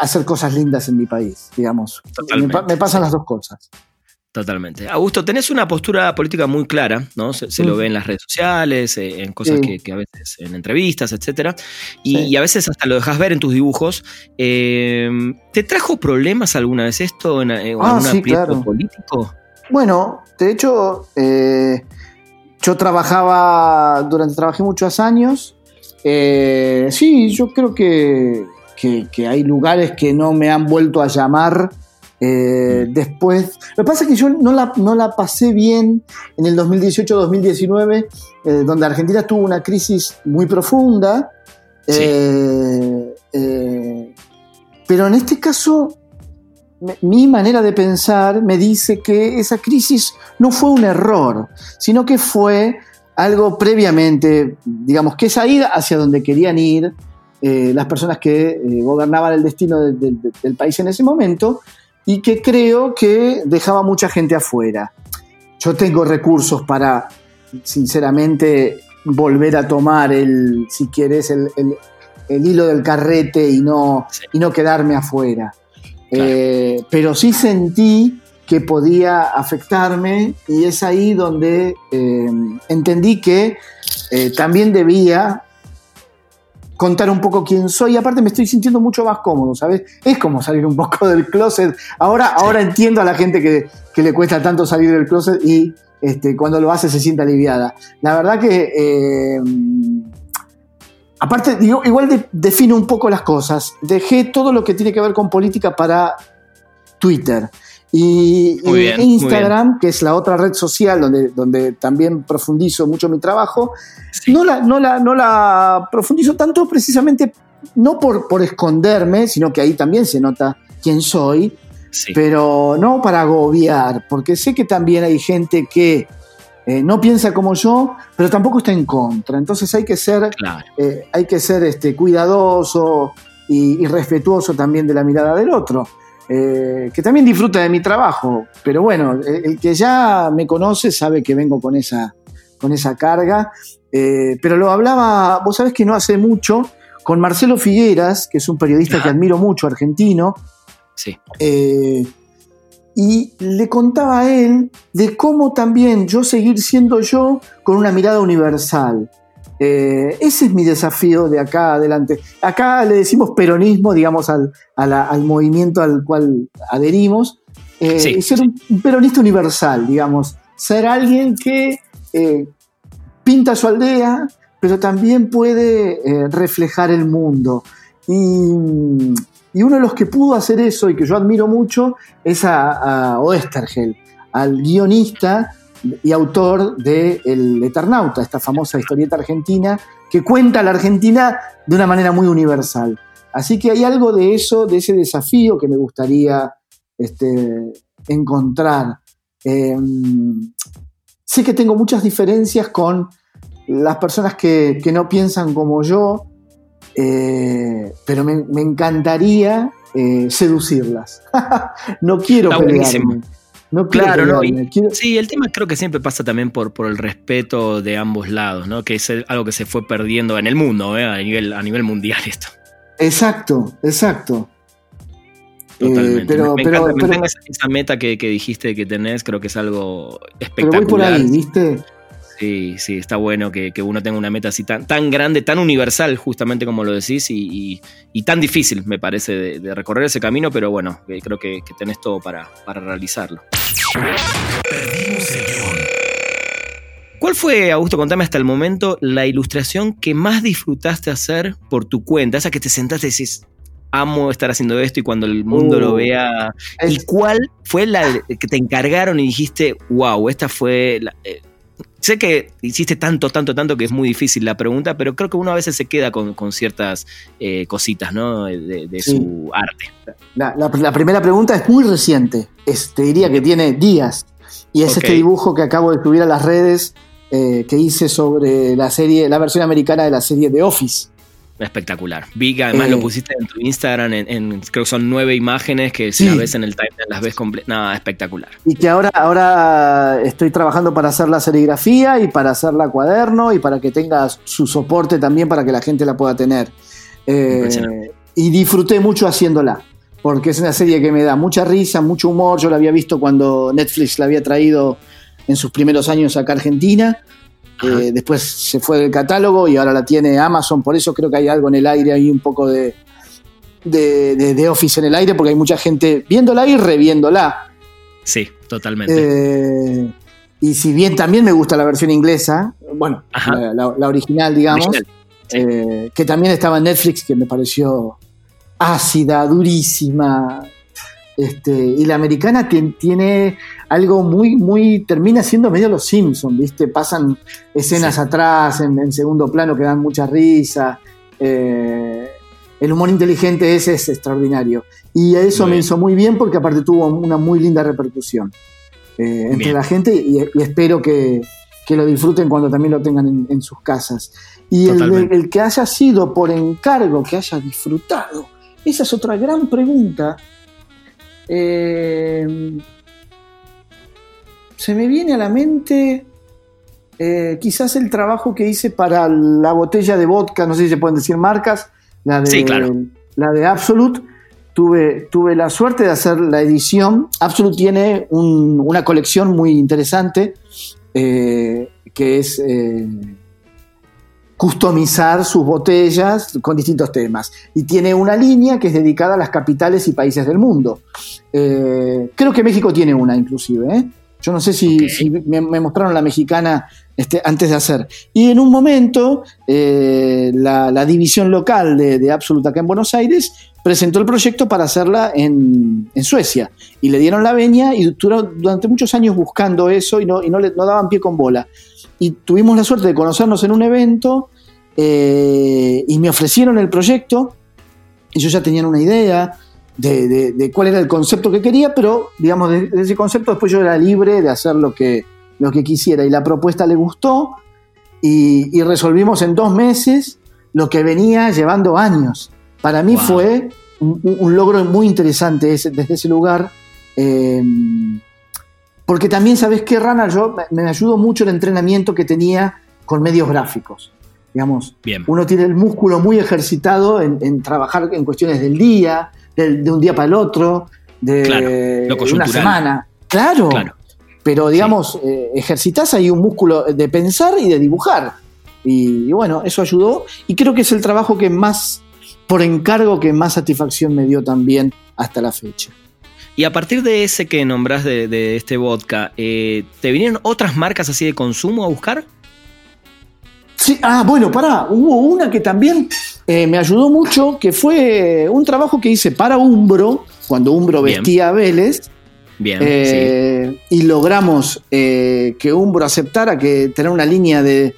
hacer cosas lindas en mi país, digamos. Me, pasan las dos cosas. Totalmente. Augusto, tenés una postura política muy clara, ¿no? Se, se lo Mm. ve en las redes sociales, eh, en cosas Sí. que, que a veces, en entrevistas, etcétera. Y, Sí. y a veces hasta lo dejas ver en tus dibujos. Eh, ¿Te trajo problemas alguna vez esto en, en Ah, algún sí, aprieto claro. político? Bueno, de hecho, eh, yo trabajaba, durante, trabajé muchos años. Eh, sí, yo creo que, que- que hay lugares que no me han vuelto a llamar eh, después. Lo que pasa es que yo no la, no la pasé bien en el 2018-2019, eh, donde Argentina tuvo una crisis muy profunda. Sí. Eh, pero en este caso, me- mi manera de pensar me dice que esa crisis no fue un error, sino que fue algo previamente, digamos, que esa ida hacia donde querían ir eh, las personas que eh, gobernaban el destino de- de- de- del país en ese momento y que creo que dejaba mucha gente afuera. Yo tengo recursos para, sinceramente, volver a tomar el, si quieres, el, el- el hilo del carrete y no, y no quedarme afuera. Claro. Eh, pero sí sentí que podía afectarme y es ahí donde eh, entendí que eh, también debía contar un poco quién soy y aparte me estoy sintiendo mucho más cómodo, ¿sabes? Es como salir un poco del closet. Ahora, ahora entiendo a la gente que, que le cuesta tanto salir del closet y este, cuando lo hace se siente aliviada. La verdad que... eh, Aparte, digo, igual de- defino un poco las cosas. Dejé todo lo que tiene que ver con política para Twitter. Y, bien, Instagram, que es la otra red social donde, donde también profundizo mucho mi trabajo, Sí. no, la, no, la, no la profundizo tanto precisamente no por, por esconderme, sino que ahí también se nota quién soy, Sí. pero no para agobiar, porque sé que también hay gente que eh, no piensa como yo, pero tampoco está en contra. Entonces hay que ser Claro. eh, hay que ser este, cuidadoso y, y respetuoso también de la mirada del otro, eh, que también disfruta de mi trabajo. Pero bueno, el, que ya me conoce sabe que vengo con esa, con esa carga. Eh, pero lo hablaba, vos sabés que no hace mucho, con Marcelo Figueras, que es un periodista que admiro mucho, argentino, Sí. eh, y le contaba a él de cómo también yo seguir siendo yo con una mirada universal. Eh, ese es mi desafío de acá adelante. Acá le decimos peronismo, digamos, al, a la- al movimiento al cual adherimos. Eh, Sí. y ser un, un peronista universal, digamos. Ser alguien que eh, pinta su aldea, pero también puede reflejar el mundo. Y, y uno de los que pudo hacer eso y que yo admiro mucho es a, a Oestergel, al guionista y autor de El Eternauta, esta famosa historieta argentina que cuenta la Argentina de una manera muy universal. Así que hay algo de eso, de ese desafío que me gustaría este, encontrar Em, sé que tengo muchas diferencias con las personas que, no piensan como yo, eh, pero me, encantaría eh, seducirlas. no quiero pelearme. No claro, no. Sí, el tema creo que siempre pasa también por, por el respeto de ambos lados, ¿no? Que es algo que se fue perdiendo en el mundo, ¿eh? a, nivel, a nivel mundial esto. Exacto, exacto. Totalmente. pero, me, pero, esa, meta que, dijiste que tenés, creo que es algo espectacular. Pero voy por ahí, ¿viste? Sí, sí, está bueno que, uno tenga una meta así tan, tan grande, tan universal, justamente como lo decís, y, tan difícil, me parece, de, recorrer ese camino, pero bueno, eh, creo que, tenés todo para, para realizarlo. ¿Cuál fue, Augusto, contame hasta el momento, la ilustración que más disfrutaste hacer por tu cuenta? Esa que te sentaste y decís, amo estar haciendo esto y cuando el mundo lo uh, vea. ¿Y cuál fue la que te encargaron y dijiste, wow, esta fue la, eh, Sé que hiciste tanto, tanto, tanto que es muy difícil la pregunta, pero creo que uno a veces se queda con, ciertas eh, cositas ¿no? de, su arte. La, primera pregunta es muy reciente, te diría que tiene días, y es este dibujo que acabo de subir a las redes eh, que hice sobre la serie, la versión americana de la serie The Office. Espectacular. Vi que además lo eh, pusiste en tu Instagram, en, creo que son nueve imágenes que si las ves en el timeline las ves completas. Nada, espectacular. Y que ahora, ahora estoy trabajando para hacer la serigrafía y para hacerla cuaderno y para que tenga su soporte también para que la gente la pueda tener. Eh, y disfruté mucho haciéndola, porque es una serie que me da mucha risa, mucho humor. Yo la había visto cuando Netflix la había traído en sus primeros años acá a Argentina eh, después se fue del catálogo y ahora la tiene Amazon, por eso creo que hay algo en el aire ahí, un poco de, de, Office en el aire, porque hay mucha gente viéndola y reviéndola. Sí, totalmente. Eh, y si bien también me gusta la versión inglesa, bueno, la, original, digamos, eh, que también estaba en Netflix, que me pareció ácida, durísima, este, y la americana tiene algo muy, muy, termina siendo medio los Simpsons, ¿viste? Pasan escenas atrás, en, segundo plano, que dan mucha risa. Eh, el humor inteligente ese es extraordinario. Y eso me hizo muy bien porque aparte tuvo una muy linda repercusión eh, entre la gente y, espero que, lo disfruten cuando también lo tengan en, sus casas. Y el, que haya sido por encargo, que haya disfrutado, esa es otra gran pregunta eh, se me viene a la mente eh, quizás el trabajo que hice para la botella de vodka, no sé si se pueden decir marcas, la de, la de Absolute. Tuve, tuve, la suerte de hacer la edición. Absolute tiene una colección muy interesante eh, que es customizar sus botellas con distintos temas. Y tiene una línea que es dedicada a las capitales y países del mundo. Eh, creo que México tiene una inclusive. ¿eh? Yo no sé si, me, mostraron la mexicana este, antes de hacer. Y en un momento, eh, la, división local de, de Absolute acá en Buenos Aires presentó el proyecto para hacerla en, Suecia. Y le dieron la veña y duró durante muchos años buscando eso y no, le, no daban pie con bola y tuvimos la suerte de conocernos en un evento eh, y me ofrecieron el proyecto. yo ya tenían una idea de, cuál era el concepto que quería, pero digamos, de, ese concepto después yo era libre de hacer lo que, lo que quisiera. Y la propuesta le gustó y, resolvimos en dos meses lo que venía llevando años. Para mí fue un, logro muy interesante desde ese lugar. Eh, porque también, ¿sabes qué, Rana? Yo me ayudó mucho el entrenamiento que tenía con medios gráficos. Digamos, uno tiene el músculo muy ejercitado en, trabajar en cuestiones del día, de, un día para el otro, de, una semana. Claro, pero digamos, eh, ejercitas ahí un músculo de pensar y de dibujar. y, bueno, eso ayudó y creo que es el trabajo que más, por encargo, que más satisfacción me dio también hasta la fecha. Y a partir de ese que nombras de, este vodka, eh, ¿te vinieron otras marcas así de consumo a buscar? Sí, ah, bueno, pará, hubo una que también eh, me ayudó mucho, que fue un trabajo que hice para Umbro, cuando Umbro vestía a Vélez. Bien. Eh, y logramos que Umbro aceptara que tener una línea de,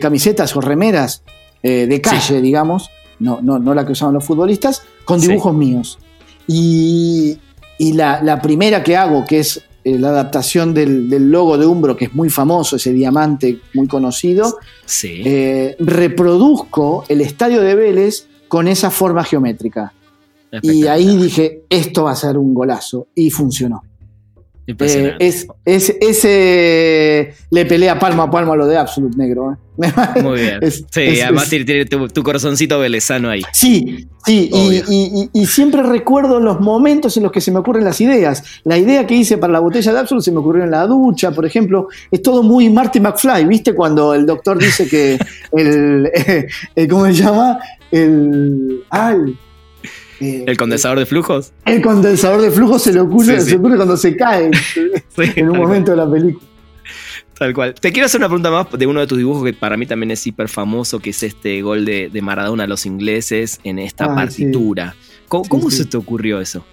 camisetas o remeras de calle, digamos, no, no, no la que usaban los futbolistas, con dibujos míos. Y, y la, primera que hago, que es eh, la adaptación del, logo de Umbro, que es muy famoso, ese diamante muy conocido, sí. Eh, reproduzco el estadio de Vélez con esa forma geométrica. Y ahí dije, esto va a ser un golazo. Y funcionó. Eh, es, ese le pelea palmo a palmo a lo de Absolute Negro. ¿eh? Muy bien. sí, además tiene tu, corazoncito velezano ahí. Sí, sí, y, siempre recuerdo los momentos en los que se me ocurren las ideas. La idea que hice para la botella de Absolute se me ocurrió en la ducha, por ejemplo. Es todo muy Marty McFly, ¿viste? Cuando el doctor dice que el. ¿Cómo se llama? El. Ay, eh, ¿El condensador de flujos? El condensador de flujos se le ocurre, cuando se cae en un momento de la película. Tal cual. Te quiero hacer una pregunta más de uno de tus dibujos que para mí también es hiper famoso, que es este gol de, Maradona a los ingleses en esta ah, partitura. ¿Cómo, se te ocurrió eso?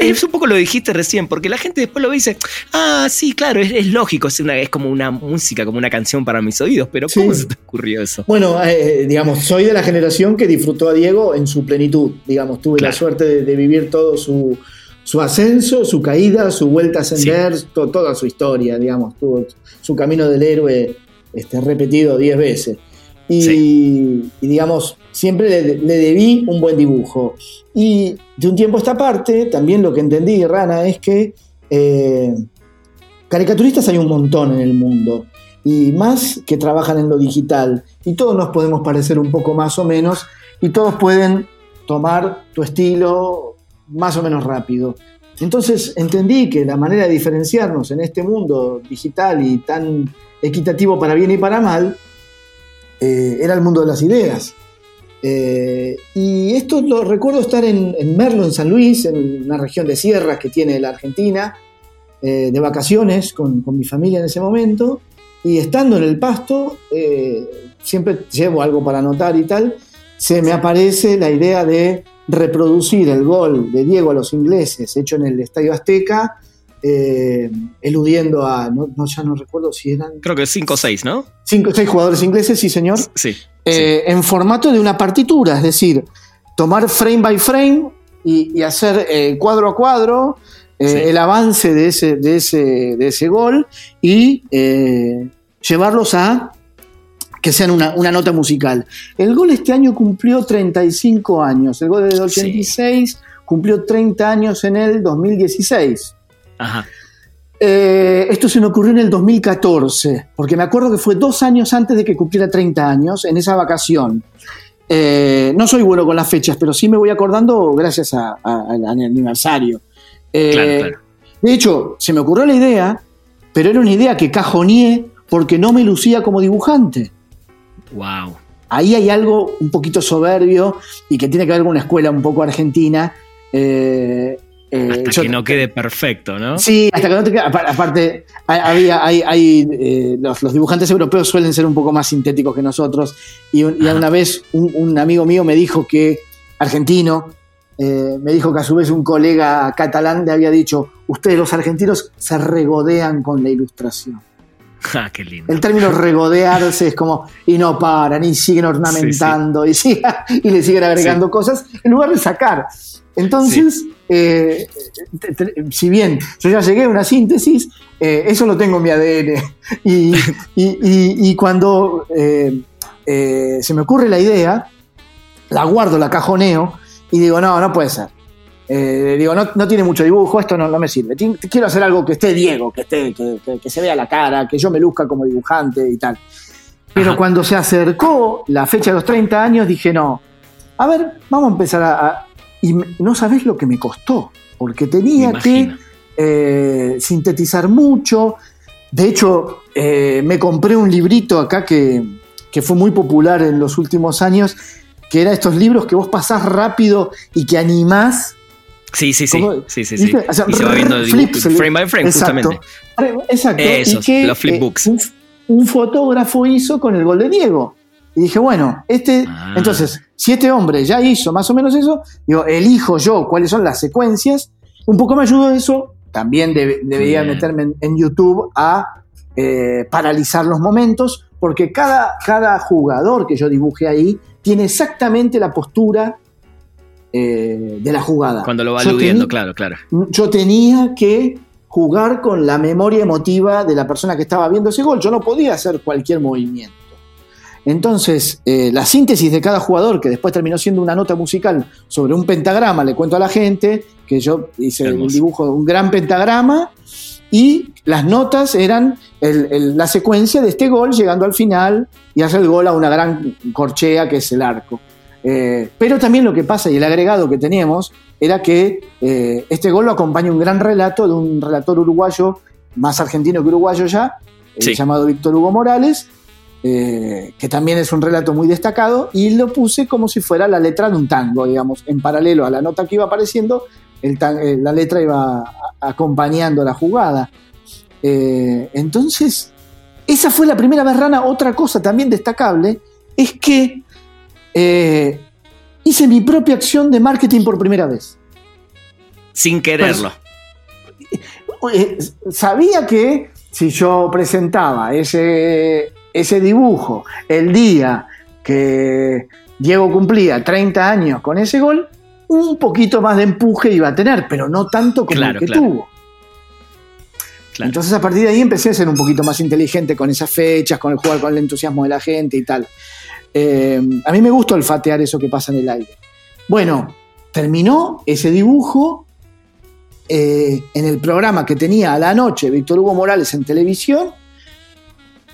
Es, un poco lo dijiste recién, porque la gente después lo dice, ah, sí, claro, es, lógico, es, una, es como una música, como una canción para mis oídos, pero ¿cómo se te ocurrió eso? Bueno, eh, digamos, soy de la generación que disfrutó a Diego en su plenitud, digamos, tuve la suerte de, vivir todo su, ascenso, su caída, su vuelta a ascender, toda su historia, digamos, tuvo su camino del héroe este, repetido diez veces. Y, digamos, siempre le, debí un buen dibujo. Y de un tiempo a esta parte, también lo que entendí, Rana, es que eh, caricaturistas hay un montón en el mundo. Y más que trabajan en lo digital. Y todos nos podemos parecer un poco más o menos. Y todos pueden tomar tu estilo más o menos rápido. Entonces entendí que la manera de diferenciarnos en este mundo digital y tan equitativo para bien y para mal eh, era el mundo de las ideas. Eh, y esto lo recuerdo estar en, Merlo, en San Luis, en una región de sierras que tiene la Argentina, eh, de vacaciones con, mi familia en ese momento, y estando en el pasto, siempre llevo algo para anotar y tal, se me aparece la idea de reproducir el gol de Diego a los ingleses hecho en el Estadio Azteca eh, eludiendo a, no, ya no recuerdo si eran... Creo que 5 o 6, ¿no? 5 o 6 jugadores ingleses, sí señor. Sí, eh, En formato de una partitura, es decir, tomar frame by frame y, hacer eh, cuadro a cuadro el avance de ese, de ese, de ese gol y llevarlos a que sean una, nota musical. El gol este año cumplió 35 años, el gol del 86 cumplió 30 años en el 2016. Eh, esto se me ocurrió en el 2014, porque me acuerdo que fue dos años antes de que cumpliera 30 años, en esa vacación. Eh, no soy bueno con las fechas, pero sí me voy acordando gracias al aniversario. Eh, de hecho, se me ocurrió la idea, pero era una idea que cajoneé porque no me lucía como dibujante. Wow. Ahí hay algo un poquito soberbio y que tiene que ver con una escuela un poco argentina. Eh, hasta que no quede perfecto, ¿no? Sí, hasta que no te quede. Aparte, había, hay, eh, los, dibujantes europeos suelen ser un poco más sintéticos que nosotros. Y, una vez un, amigo mío me dijo que, argentino, eh, me dijo que a su vez un colega catalán le había dicho: Ustedes, los argentinos, se regodean con la ilustración. Ah, qué lindo. El término regodearse es como, y no paran, y siguen ornamentando, Y, y le siguen agregando cosas, en lugar de sacar. Entonces, eh, si bien yo ya llegué a una síntesis, eh, eso lo tengo en mi ADN. Y, cuando eh, se me ocurre la idea, la guardo, la cajoneo y digo, no, no puede ser. digo, no, tiene mucho dibujo, esto no, me sirve. Quiero hacer algo que esté Diego, que, esté, que, se vea la cara, que yo me luzca como dibujante y tal. Pero cuando se acercó la fecha de los 30 años, dije, no, a ver, vamos a empezar a, y no sabes lo que me costó, porque tenía que eh, sintetizar mucho. De hecho, eh, me compré un librito acá que, fue muy popular en los últimos años, que era estos libros que vos pasás rápido y que animás. Sí, sí, sí. sí, sí, sí. y se va viendo frame by frame, justamente. Exacto. Esos, los flipbooks. Un, un, fotógrafo hizo con el gol de Diego. Y dije, bueno, este. Ah. Entonces, si este hombre ya hizo más o menos eso, digo, elijo yo cuáles son las secuencias. Un poco me ayudó eso. También debería meterme en, YouTube a eh, paralizar los momentos, porque cada, cada jugador que yo dibuje ahí tiene exactamente la postura eh, de la jugada. Cuando lo va aludiendo, claro, claro. Yo tenía que jugar con la memoria emotiva de la persona que estaba viendo ese gol. Yo no podía hacer cualquier movimiento. Entonces, eh, la síntesis de cada jugador, que después terminó siendo una nota musical sobre un pentagrama, le cuento a la gente que yo hice el dibujo de un gran pentagrama y las notas eran la secuencia de este gol llegando al final y hace el gol a una gran corchea que es el arco. Eh, pero también lo que pasa y el agregado que teníamos era que eh, este gol lo acompaña un gran relato de un relator uruguayo, más argentino que uruguayo ya, llamado Víctor Hugo Morales, eh, que también es un relato muy destacado, y lo puse como si fuera la letra de un tango, digamos, en paralelo a la nota que iba apareciendo, el eh, la letra iba acompañando la jugada. Eh, entonces, esa fue la primera vez rana. Otra cosa también destacable es que hice mi propia acción de marketing por primera vez. Sin quererlo. sabía que si yo presentaba ese, ese dibujo el día que Diego cumplía 30 años con ese gol, un poquito más de empuje iba a tener, pero no tanto como el que tuvo. Entonces a partir de ahí empecé a ser un poquito más inteligente con esas fechas, con el jugar con el entusiasmo de la gente y tal. Eh, a mí me gusta olfatear eso que pasa en el aire. Bueno, terminó ese dibujo eh, en el programa que tenía a la noche Víctor Hugo Morales en televisión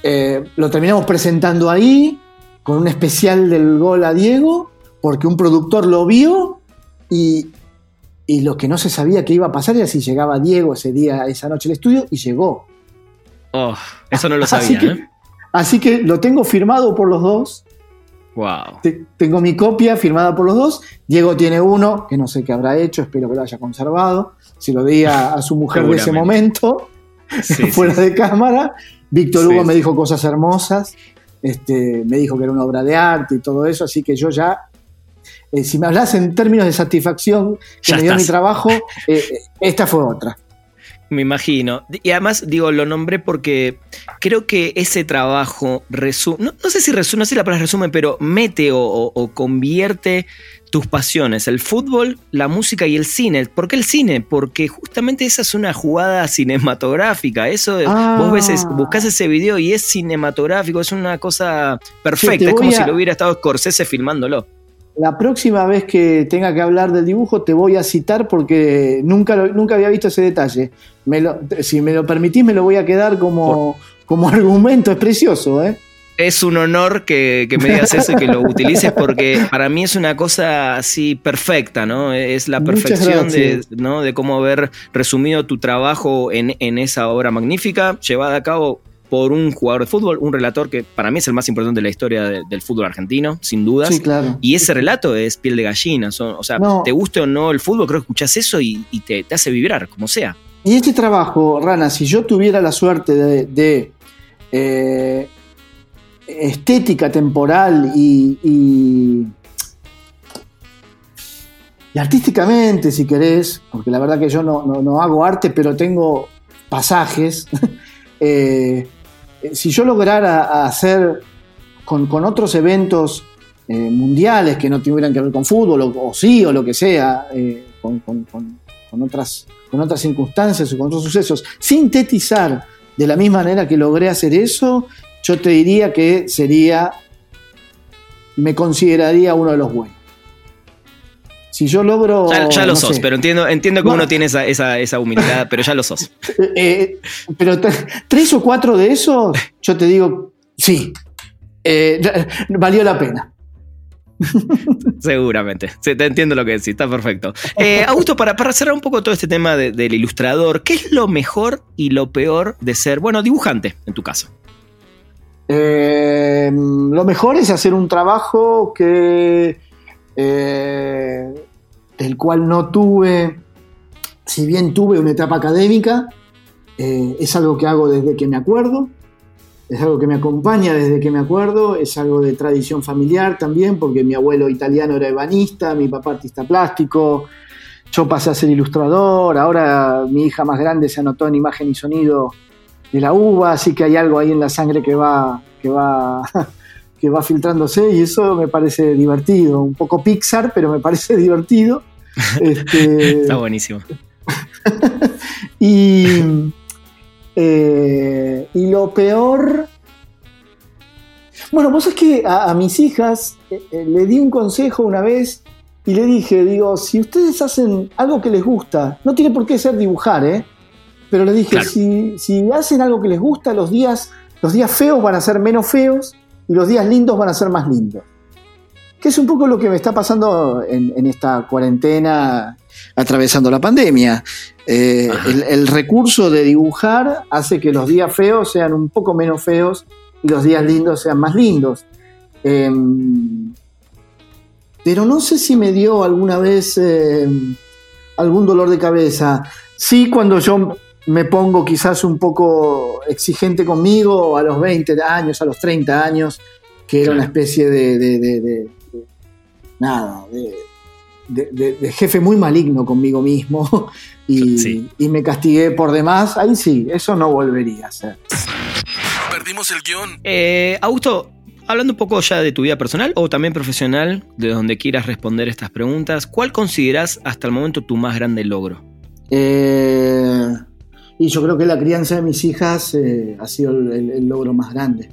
eh, lo terminamos presentando ahí, con un especial del gol a Diego, porque un productor lo vio y, lo que no se sabía que iba a pasar era si llegaba Diego ese día, esa noche al estudio, y llegó. Oh, eso no lo sabía. Así que, ¿eh? así que lo tengo firmado por los dos. Wow. Tengo mi copia firmada por los dos. Diego tiene uno, que no sé qué habrá hecho, espero que lo haya conservado. Se lo di a, su mujer de ese momento, fuera de cámara. Víctor Hugo me dijo cosas hermosas, este, me dijo que era una obra de arte y todo eso, así que yo ya, eh, si me hablas en términos de satisfacción que me dio mi trabajo, eh, esta fue otra. Me imagino. Y además, digo, lo nombré porque creo que ese trabajo resume, no, sé si resume, no sé si la palabra resume, pero mete o convierte tus pasiones, el fútbol, la música y el cine. ¿Por qué el cine? Porque justamente esa es una jugada cinematográfica. Eso, vos ves, ah. buscas ese video y es cinematográfico, es una cosa perfecta. es como si lo hubiera estado Scorsese filmándolo. La próxima vez que tenga que hablar del dibujo te voy a citar porque nunca, nunca había visto ese detalle. si me lo permitís, me lo voy a quedar como, como argumento. Es precioso, ¿eh? Es un honor que, me digas eso y que lo utilices porque para mí es una cosa así perfecta, ¿no? Es la perfección de, ¿no? de cómo haber resumido tu trabajo en, esa obra magnífica, llevada a cabo por un jugador de fútbol, un relator que para mí es el más importante de la historia del fútbol argentino, sin dudas. Sí, claro. Y ese relato es piel de gallina. o sea, te guste o no el fútbol, creo que escuchas eso y, te, hace vibrar, como sea. Y este trabajo, Rana, si yo tuviera la suerte de, eh, estética temporal y, y, artísticamente, si querés, porque la verdad que yo no, hago arte, pero tengo pasajes, eh, si yo lograra hacer con, otros eventos eh, mundiales que no tuvieran que ver con fútbol, o, sí, o lo que sea, eh, con, otras, con otras circunstancias o con otros sucesos, sintetizar de la misma manera que logré hacer eso, yo te diría que sería, me consideraría uno de los buenos. Si yo logro. Ya, lo sos, pero entiendo, entiendo que uno tiene esa, humildad, pero ya lo sos. Eh, eh, pero tres o cuatro de esos, yo te digo, sí, eh, valió la pena. Seguramente. te entiendo lo que decís, está perfecto. Augusto, para, para cerrar un poco todo este tema del ilustrador, ¿qué es lo mejor y lo peor de ser, bueno, dibujante en tu caso? Eh, lo mejor es hacer un trabajo que eh, del cual no tuve, si bien tuve una etapa académica, eh, es algo que hago desde que me acuerdo, es algo que me acompaña desde que me acuerdo, es algo de tradición familiar también, porque mi abuelo italiano era ebanista, mi papá artista plástico, yo pasé a ser ilustrador, ahora mi hija más grande se anotó en imagen y sonido de la uva, así que hay algo ahí en la sangre que va, que va, que va filtrándose y eso me parece divertido, un poco Pixar, pero me parece divertido. Este, Está buenísimo. y, eh, y lo peor... Bueno, vos es que a, mis hijas eh, eh, le di un consejo una vez y le dije, digo, si ustedes hacen algo que les gusta, no tiene por qué ser dibujar, ¿eh? Pero le dije, si, si, hacen algo que les gusta, los días, los días feos van a ser menos feos y los días lindos van a ser más lindos. Que es un poco lo que me está pasando en, esta cuarentena atravesando la pandemia. Eh, el, recurso de dibujar hace que los días feos sean un poco menos feos y los días lindos sean más lindos. Em, pero no sé si me dio alguna vez em, algún dolor de cabeza. Sí, cuando yo me pongo quizás un poco exigente conmigo a los 20 años, a los 30 años, que era una especie de, nada, de, jefe muy maligno conmigo mismo y, me castigué por demás, ahí sí, eso no volvería a ser. Perdimos el guion. Eh, Augusto, hablando un poco ya de tu vida personal o también profesional, de donde quieras responder estas preguntas, ¿cuál consideras hasta el momento tu más grande logro? Eh, y yo creo que la crianza de mis hijas eh, ha sido el, logro más grande.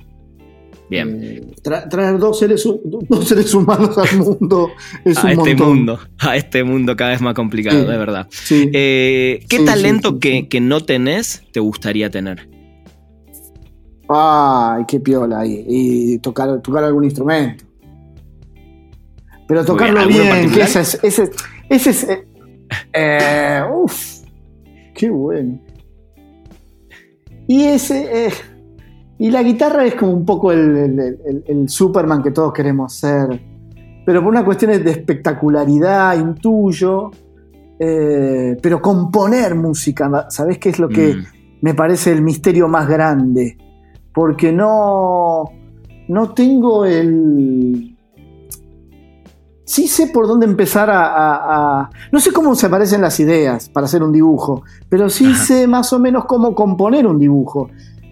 Bien. Eh, traer dos seres, dos seres humanos al mundo es a este mundo, a este mundo cada vez más complicado, de verdad. Eh, ¿Qué talento que, no tenés te gustaría tener? Ay, qué piola ahí. Y tocar, tocar algún instrumento. Pero tocarlo bien, que ese es. Ese, ese es uf, qué bueno. Y ese. Eh, y la guitarra es como un poco el, Superman que todos queremos ser. Pero por una cuestión de espectacularidad, intuyo. Eh, pero componer música, ¿sabes qué es lo que mm. me parece el misterio más grande? Porque no. No tengo el sí sé por dónde empezar a, No sé cómo se aparecen las ideas para hacer un dibujo, pero sí sé más o menos cómo componer un dibujo.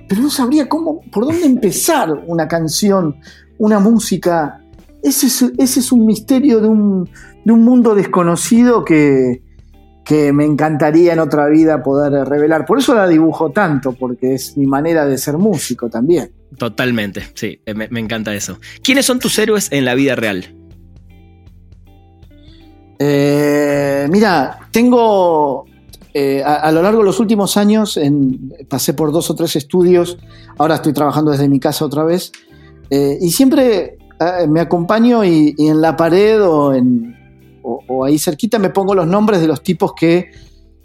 Pero no sabría cómo, por dónde empezar una canción, una música. Ese es, un misterio de un, mundo desconocido que, que me encantaría en otra vida poder revelar. Por eso la dibujo tanto, porque es mi manera de ser músico también. Totalmente, sí, me, me encanta eso. ¿Quiénes son tus héroes en la vida real? Eh, mira, tengo eh, a, lo largo de los últimos años pasé por dos o tres estudios, ahora estoy trabajando desde mi casa otra vez, eh, y siempre me acompaño y, en la pared o, en, o, ahí cerquita me pongo los nombres de los tipos que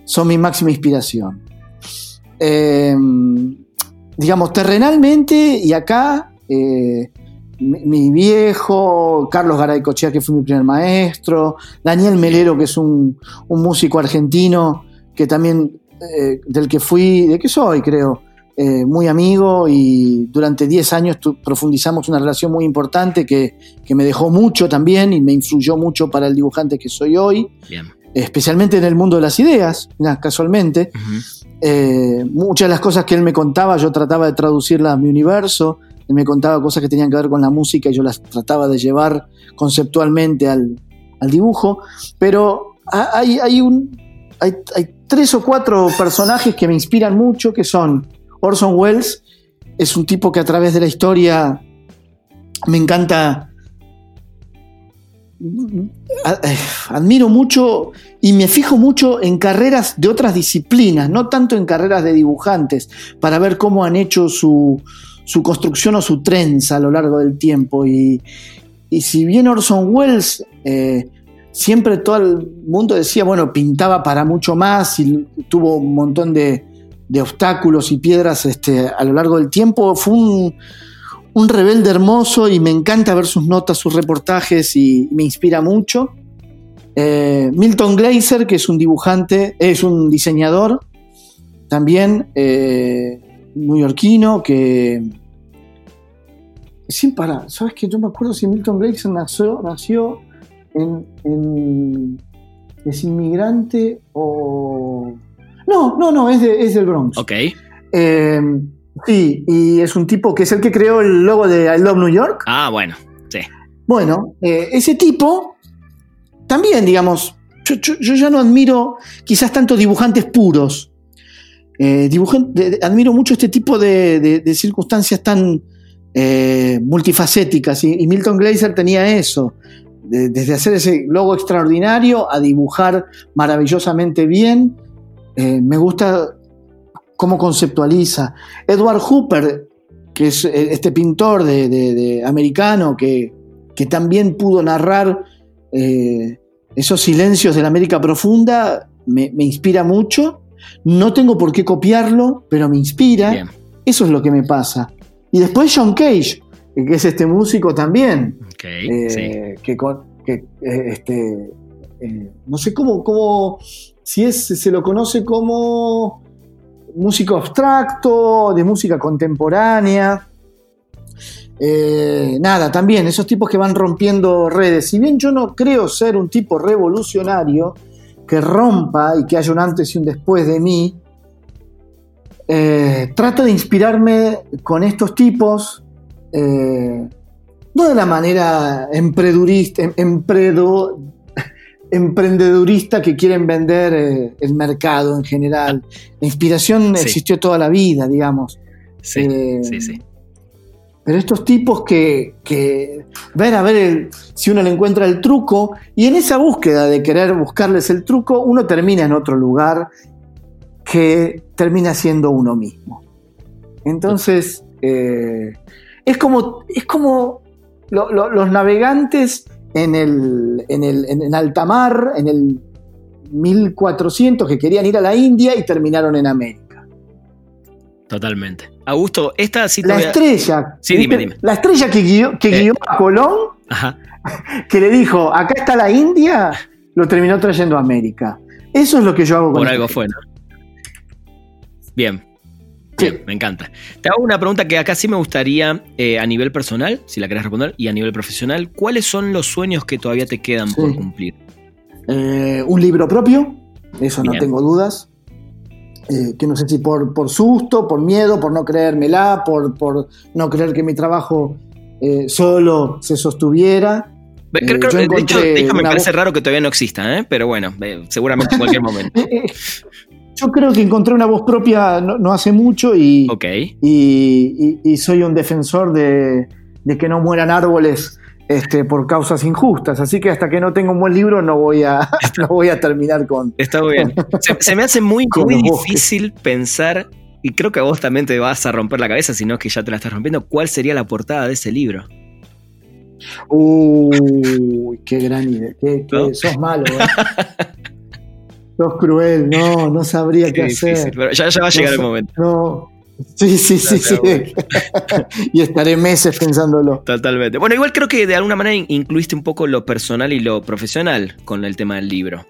son mi máxima inspiración. digamos, terrenalmente y acá mi, viejo, Carlos Garay Cochea, que fue mi primer maestro, Daniel Melero, que es un, músico argentino, que también, eh, del que fui, de que soy, creo, eh, muy amigo y durante 10 años profundizamos una relación muy importante que, me dejó mucho también y me influyó mucho para el dibujante que soy hoy. Especialmente en el mundo de las ideas, casualmente. Eh, muchas de las cosas que él me contaba yo trataba de traducirlas a mi universo me contaba cosas que tenían que ver con la música y yo las trataba de llevar conceptualmente al, dibujo, pero hay, hay, un, hay, tres o cuatro personajes que me inspiran mucho, que son Orson Welles, es un tipo que a través de la historia me encanta, admiro mucho y me fijo mucho en carreras de otras disciplinas, no tanto en carreras de dibujantes, para ver cómo han hecho su, su construcción o su trenza a lo largo del tiempo. Y, si bien Orson Welles eh, siempre todo el mundo decía, bueno, pintaba para mucho más y tuvo un montón de, obstáculos y piedras este, a lo largo del tiempo, fue un, rebelde hermoso y me encanta ver sus notas, sus reportajes y me inspira mucho. Eh, Milton Glaser, que es un dibujante, es un diseñador, también eh, neoyorquino que. Sin parar, ¿sabes que Yo me acuerdo si Milton Glaser nació, nació en, ¿Es inmigrante o.? No, no, no, es, es del Bronx. Ok. Eh, sí, y es un tipo que es el que creó el logo de I Love New York. Ah, bueno, sí. Bueno, eh, ese tipo también, digamos, yo, ya no admiro quizás tanto dibujantes puros. Eh, admiro mucho este tipo de, circunstancias tan eh, multifacéticas y, Milton Glaser tenía eso, desde hacer ese logo extraordinario a dibujar maravillosamente bien. Eh, me gusta cómo conceptualiza. Edward Hooper, que es este pintor de, americano que, también pudo narrar esos silencios de la América profunda me, inspira mucho. No tengo por qué copiarlo, pero me inspira. Eso es lo que me pasa. Y después John Cage, que es este músico también. Eh, que, eh, este, eh, no sé cómo, cómo, si es, se lo conoce como músico abstracto, de música contemporánea. Eh, nada, también esos tipos que van rompiendo redes. Si bien yo no creo ser un tipo revolucionario que rompa y que haya un antes y un después de mí, eh, trato de inspirarme con estos tipos, eh, no de la manera empredurista, em, empredo, emprendedurista que quieren vender el mercado en general. La inspiración existió toda la vida, digamos. Sí, sí, sí. Pero estos tipos que, que ver a ver si uno le encuentra el truco y en esa búsqueda de querer buscarles el truco, uno termina en otro lugar que termina siendo uno mismo. Entonces, eh, es como, es como los navegantes en el, en el, en alta mar, en el 1400, que querían ir a la India y terminaron en América. Totalmente. Augusto, esta sí La estrella. Sí, dime, dime. La estrella que guió, que guió a Colón, que le dijo, acá está la India, lo terminó trayendo a América. Eso es lo que yo hago con Por algo fue, ¿no? Bien. Bien, me encanta. Te hago una pregunta que acá sí me gustaría eh, a nivel personal, si la querés responder, y a nivel profesional. ¿Cuáles son los sueños que todavía te quedan por cumplir? Eh, un libro propio, eso no tengo dudas. Eh, que no sé si por, por susto, por miedo, por no creérmela, por, por no creer que mi trabajo eh, solo se sostuviera. Eh, de hecho, me parece raro que todavía no exista, pero bueno, seguramente en cualquier momento. yo creo que encontré una voz propia no, hace mucho y, y, soy un defensor de, de que no mueran árboles este, por causas injustas. Así que hasta que no tenga un buen libro no voy a, voy a terminar con. Está bien. Se, me hace muy, difícil pensar, y creo que vos también te vas a romper la cabeza, si no es que ya te la estás rompiendo, cuál sería la portada de ese libro. Uy, qué gran idea. Sos malo, ¿eh? sos cruel, no, no sabría qué, hacer. Pero ya, ya va a llegar el momento. No. Sí, sí, sí, sí. y estaré meses pensándolo. Totalmente. Bueno, igual creo que de alguna manera incluiste un poco lo personal y lo profesional con el tema del libro.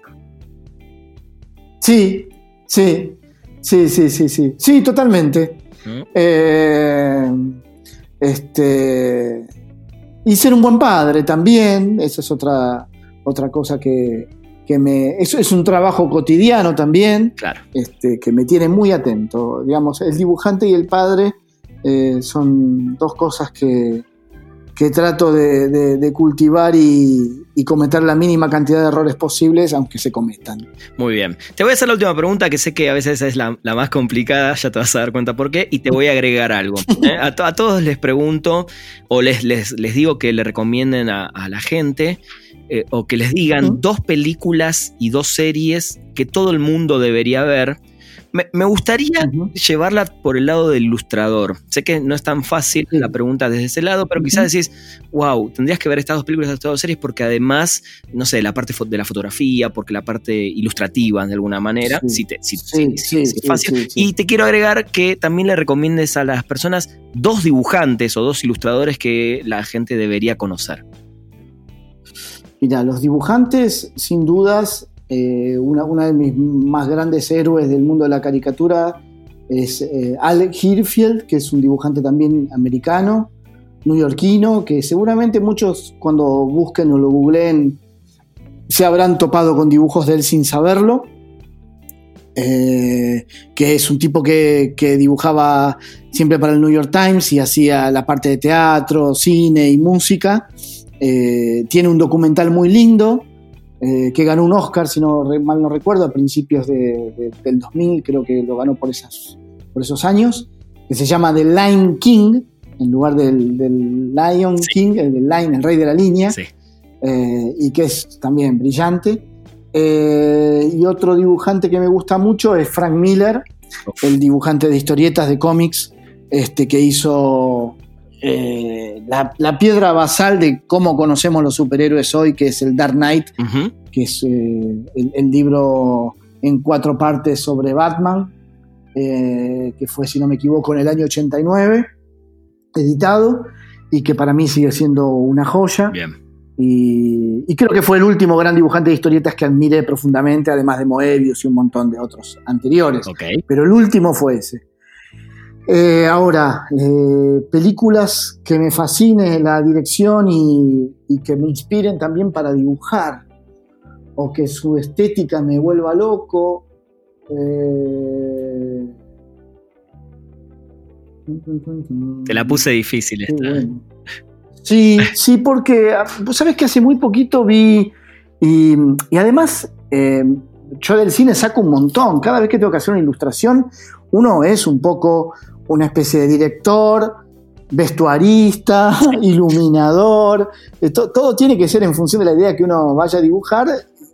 Sí, sí, sí, sí, sí, sí. Sí, totalmente. ¿Mm? Eh, este. Y ser un buen padre también. Esa es otra, otra cosa que, que me. Eso es un trabajo cotidiano también. Claro. Este, que me tiene muy atento. Digamos, el dibujante y el padre eh, son dos cosas que, que trato de, cultivar y, cometer la mínima cantidad de errores posibles, aunque se cometan. Muy bien. Te voy a hacer la última pregunta, que sé que a veces es la, más complicada, ya te vas a dar cuenta por qué, y te voy a agregar algo. ¿eh? A, todos les pregunto o les, les, digo que le recomienden a, a la gente eh, o que les digan dos películas y dos series que todo el mundo debería ver. Me, gustaría llevarla por el lado del ilustrador. Sé que no es tan fácil la pregunta desde ese lado, pero quizás decís, wow, tendrías que ver estas dos películas, estas dos series, porque además, no sé, la parte de la fotografía, porque la parte ilustrativa, de alguna manera, sí, te, es fácil. Y te quiero agregar que también le recomiendes a las personas dos dibujantes o dos ilustradores que la gente debería conocer. Mira, los dibujantes, sin dudas, eh, una, de mis más grandes héroes del mundo de la caricatura es eh, Alec Hirfield, que es un dibujante también americano, neoyorquino, que seguramente muchos cuando busquen o lo googleen se habrán topado con dibujos de él sin saberlo. Eh, que es un tipo que, dibujaba siempre para el New York Times y hacía la parte de teatro, cine y música. Eh, tiene un documental muy lindo eh, que ganó un Oscar, si no mal no recuerdo, a principios del 2000, creo que lo ganó por, esas, por esos años, que se llama The Lion King, en lugar del, Lion King, el del Lion, el rey de la línea, eh, y que es también brillante. Y otro dibujante que me gusta mucho es Frank Miller, el dibujante de historietas de cómics, este, que hizo eh, la, piedra basal de cómo conocemos los superhéroes hoy, que es el Dark Knight, que es el, libro en cuatro partes sobre Batman, que fue, si no me equivoco, en el año 89 editado y que para mí sigue siendo una joya. Y, creo que fue el último gran dibujante de historietas que admiré profundamente, además de Moebius y un montón de otros anteriores. Pero el último fue ese. Eh, ahora, eh, películas que me fascinen la dirección y, y, que me inspiren también para dibujar, o que su estética me vuelva loco. Eh, te la puse difícil esta. Sí, sí, porque ah, vos sabés que hace muy poquito vi. Y, además, yo del cine saco un montón. Cada vez que tengo que hacer una ilustración, uno es un poco una especie de director, vestuarista, iluminador. Eh, todo tiene que ser en función de la idea que uno vaya a dibujar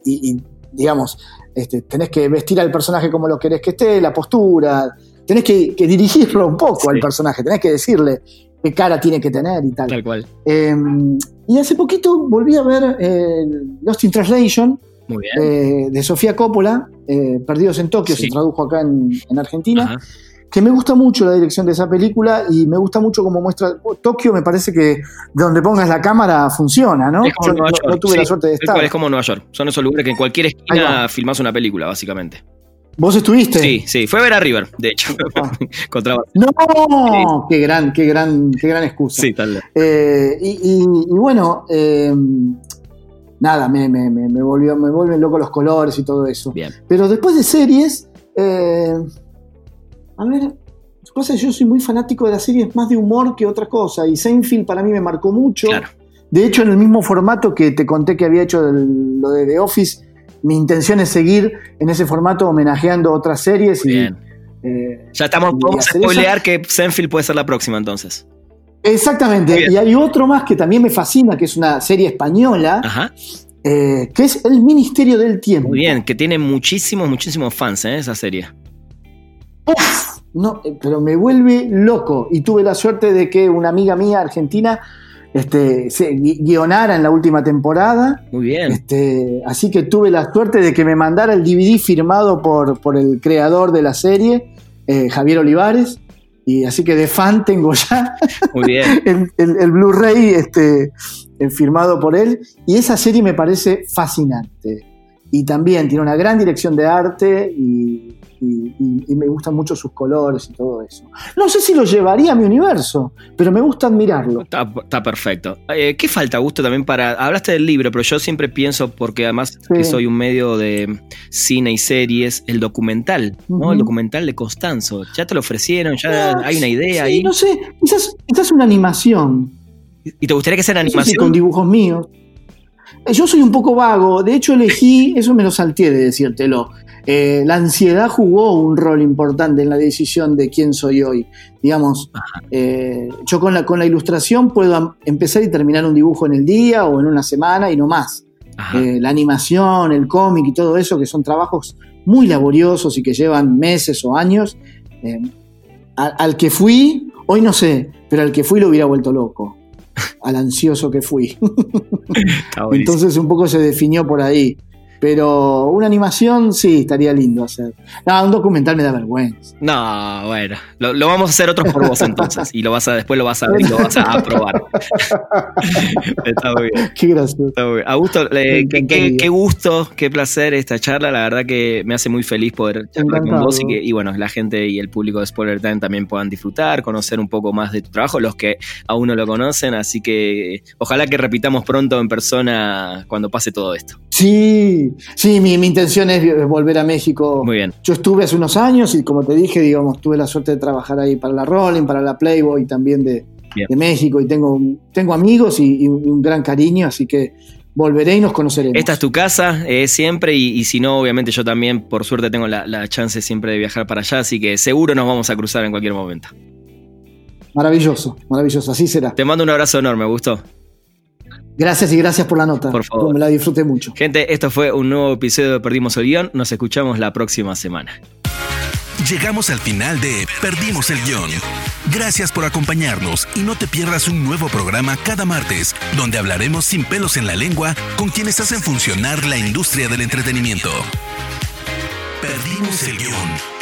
y, digamos, este, tenés que vestir al personaje como lo querés que esté, la postura, tenés que, dirigirlo un poco al personaje, tenés que decirle qué cara tiene que tener y tal. Tal cual. Em, y hace poquito volví a ver eh, Lost in Translation eh, de Sofía Coppola, Perdidos en Tokio, se tradujo acá en, Argentina. Que me gusta mucho la dirección de esa película y me gusta mucho cómo muestra. Tokio me parece que donde pongas la cámara funciona, ¿no? Yo no, tuve la suerte de estar. Es como Nueva York. Son esos lugares que en cualquier esquina filmás una película, básicamente. ¿Vos estuviste? Sí, sí, fue a ver a River, de hecho. Ah. no, qué gran, qué gran, qué gran excusa. Sí, tal vez. Eh, y, bueno, eh, nada, me, me, me, volvió, me vuelven locos los colores y todo eso. Bien. Pero después de series, eh, a ver, pasa yo soy muy fanático de las series más de humor que otra cosa. Y Seinfeld para mí me marcó mucho. Claro. De hecho, en el mismo formato que te conté que había hecho lo de The Office mi intención es seguir en ese formato homenajeando otras series. Bien. Y, eh, ya estamos, vamos a spoilear que Senfield puede ser la próxima entonces. Exactamente, y hay otro más que también me fascina, que es una serie española, eh, que es El Ministerio del Tiempo. Muy bien, que tiene muchísimos, muchísimos fans ¿eh? esa serie. Uf, no, pero me vuelve loco. Y tuve la suerte de que una amiga mía argentina este, se guionara en la última temporada. Muy bien. Este, así que tuve la suerte de que me mandara el DVD firmado por, por el creador de la serie, eh, Javier Olivares. Y así que de fan tengo ya Muy bien. el, Blu-ray este, eh, firmado por él. Y esa serie me parece fascinante. Y también tiene una gran dirección de arte y, y, me gustan mucho sus colores y todo eso. No sé si lo llevaría a mi universo, pero me gusta admirarlo. Está, perfecto. Eh, ¿Qué falta, Gusto, también para... Hablaste del libro, pero yo siempre pienso, porque además que soy un medio de cine y series, el documental, ¿no? El documental de Constanzo. Ya te lo ofrecieron, ya hay una idea ahí. No sé, quizás, quizás una animación. ¿Y te gustaría que sea una animación? con dibujos míos. Eh, yo soy un poco vago, de hecho elegí, eso me lo salté de decírtelo, eh, la ansiedad jugó un rol importante en la decisión de quién soy hoy. Digamos, eh, yo con la, con la ilustración puedo empezar y terminar un dibujo en el día o en una semana y no más. Eh, la animación, el cómic y todo eso, que son trabajos muy laboriosos y que llevan meses o años, al que fui, hoy no sé, pero al que fui lo hubiera vuelto loco al ansioso que fui. Entonces un poco se definió por ahí. Pero una animación sí, estaría lindo hacer. No, un documental me da vergüenza. No, bueno, lo, vamos a hacer otros por vos entonces. Y lo vas a, después lo vas a ver y lo vas a aprobar. Está muy bien. Qué gracioso. Está muy bien. Augusto, qué, gusto, qué placer esta charla. La verdad que me hace muy feliz poder charlar con vos y que, y bueno, la gente y el público de Spoiler Time también puedan disfrutar, conocer un poco más de tu trabajo, los que aún no lo conocen. Así que ojalá que repitamos pronto en persona cuando pase todo esto. Sí, Sí, mi, intención es volver a México. Muy bien. Yo estuve hace unos años y como te dije, digamos, tuve la suerte de trabajar ahí para la Rolling, para la Playboy también de, México y tengo, tengo amigos y, un gran cariño, así que volveré y nos conoceremos. Esta es tu casa, eh, siempre, y, si no, obviamente yo también, por suerte, tengo la, la chance siempre de viajar para allá, así que seguro nos vamos a cruzar en cualquier momento. Maravilloso, maravilloso, así será. Te mando un abrazo enorme, gustó. Gracias y gracias por la nota. Por favor. Me la disfruté mucho. Gente, esto fue un nuevo episodio de Perdimos el Guión. Nos escuchamos la próxima semana. Llegamos al final de Perdimos el Guión. Gracias por acompañarnos y no te pierdas un nuevo programa cada martes, donde hablaremos sin pelos en la lengua con quienes hacen funcionar la industria del entretenimiento. Perdimos el Guión.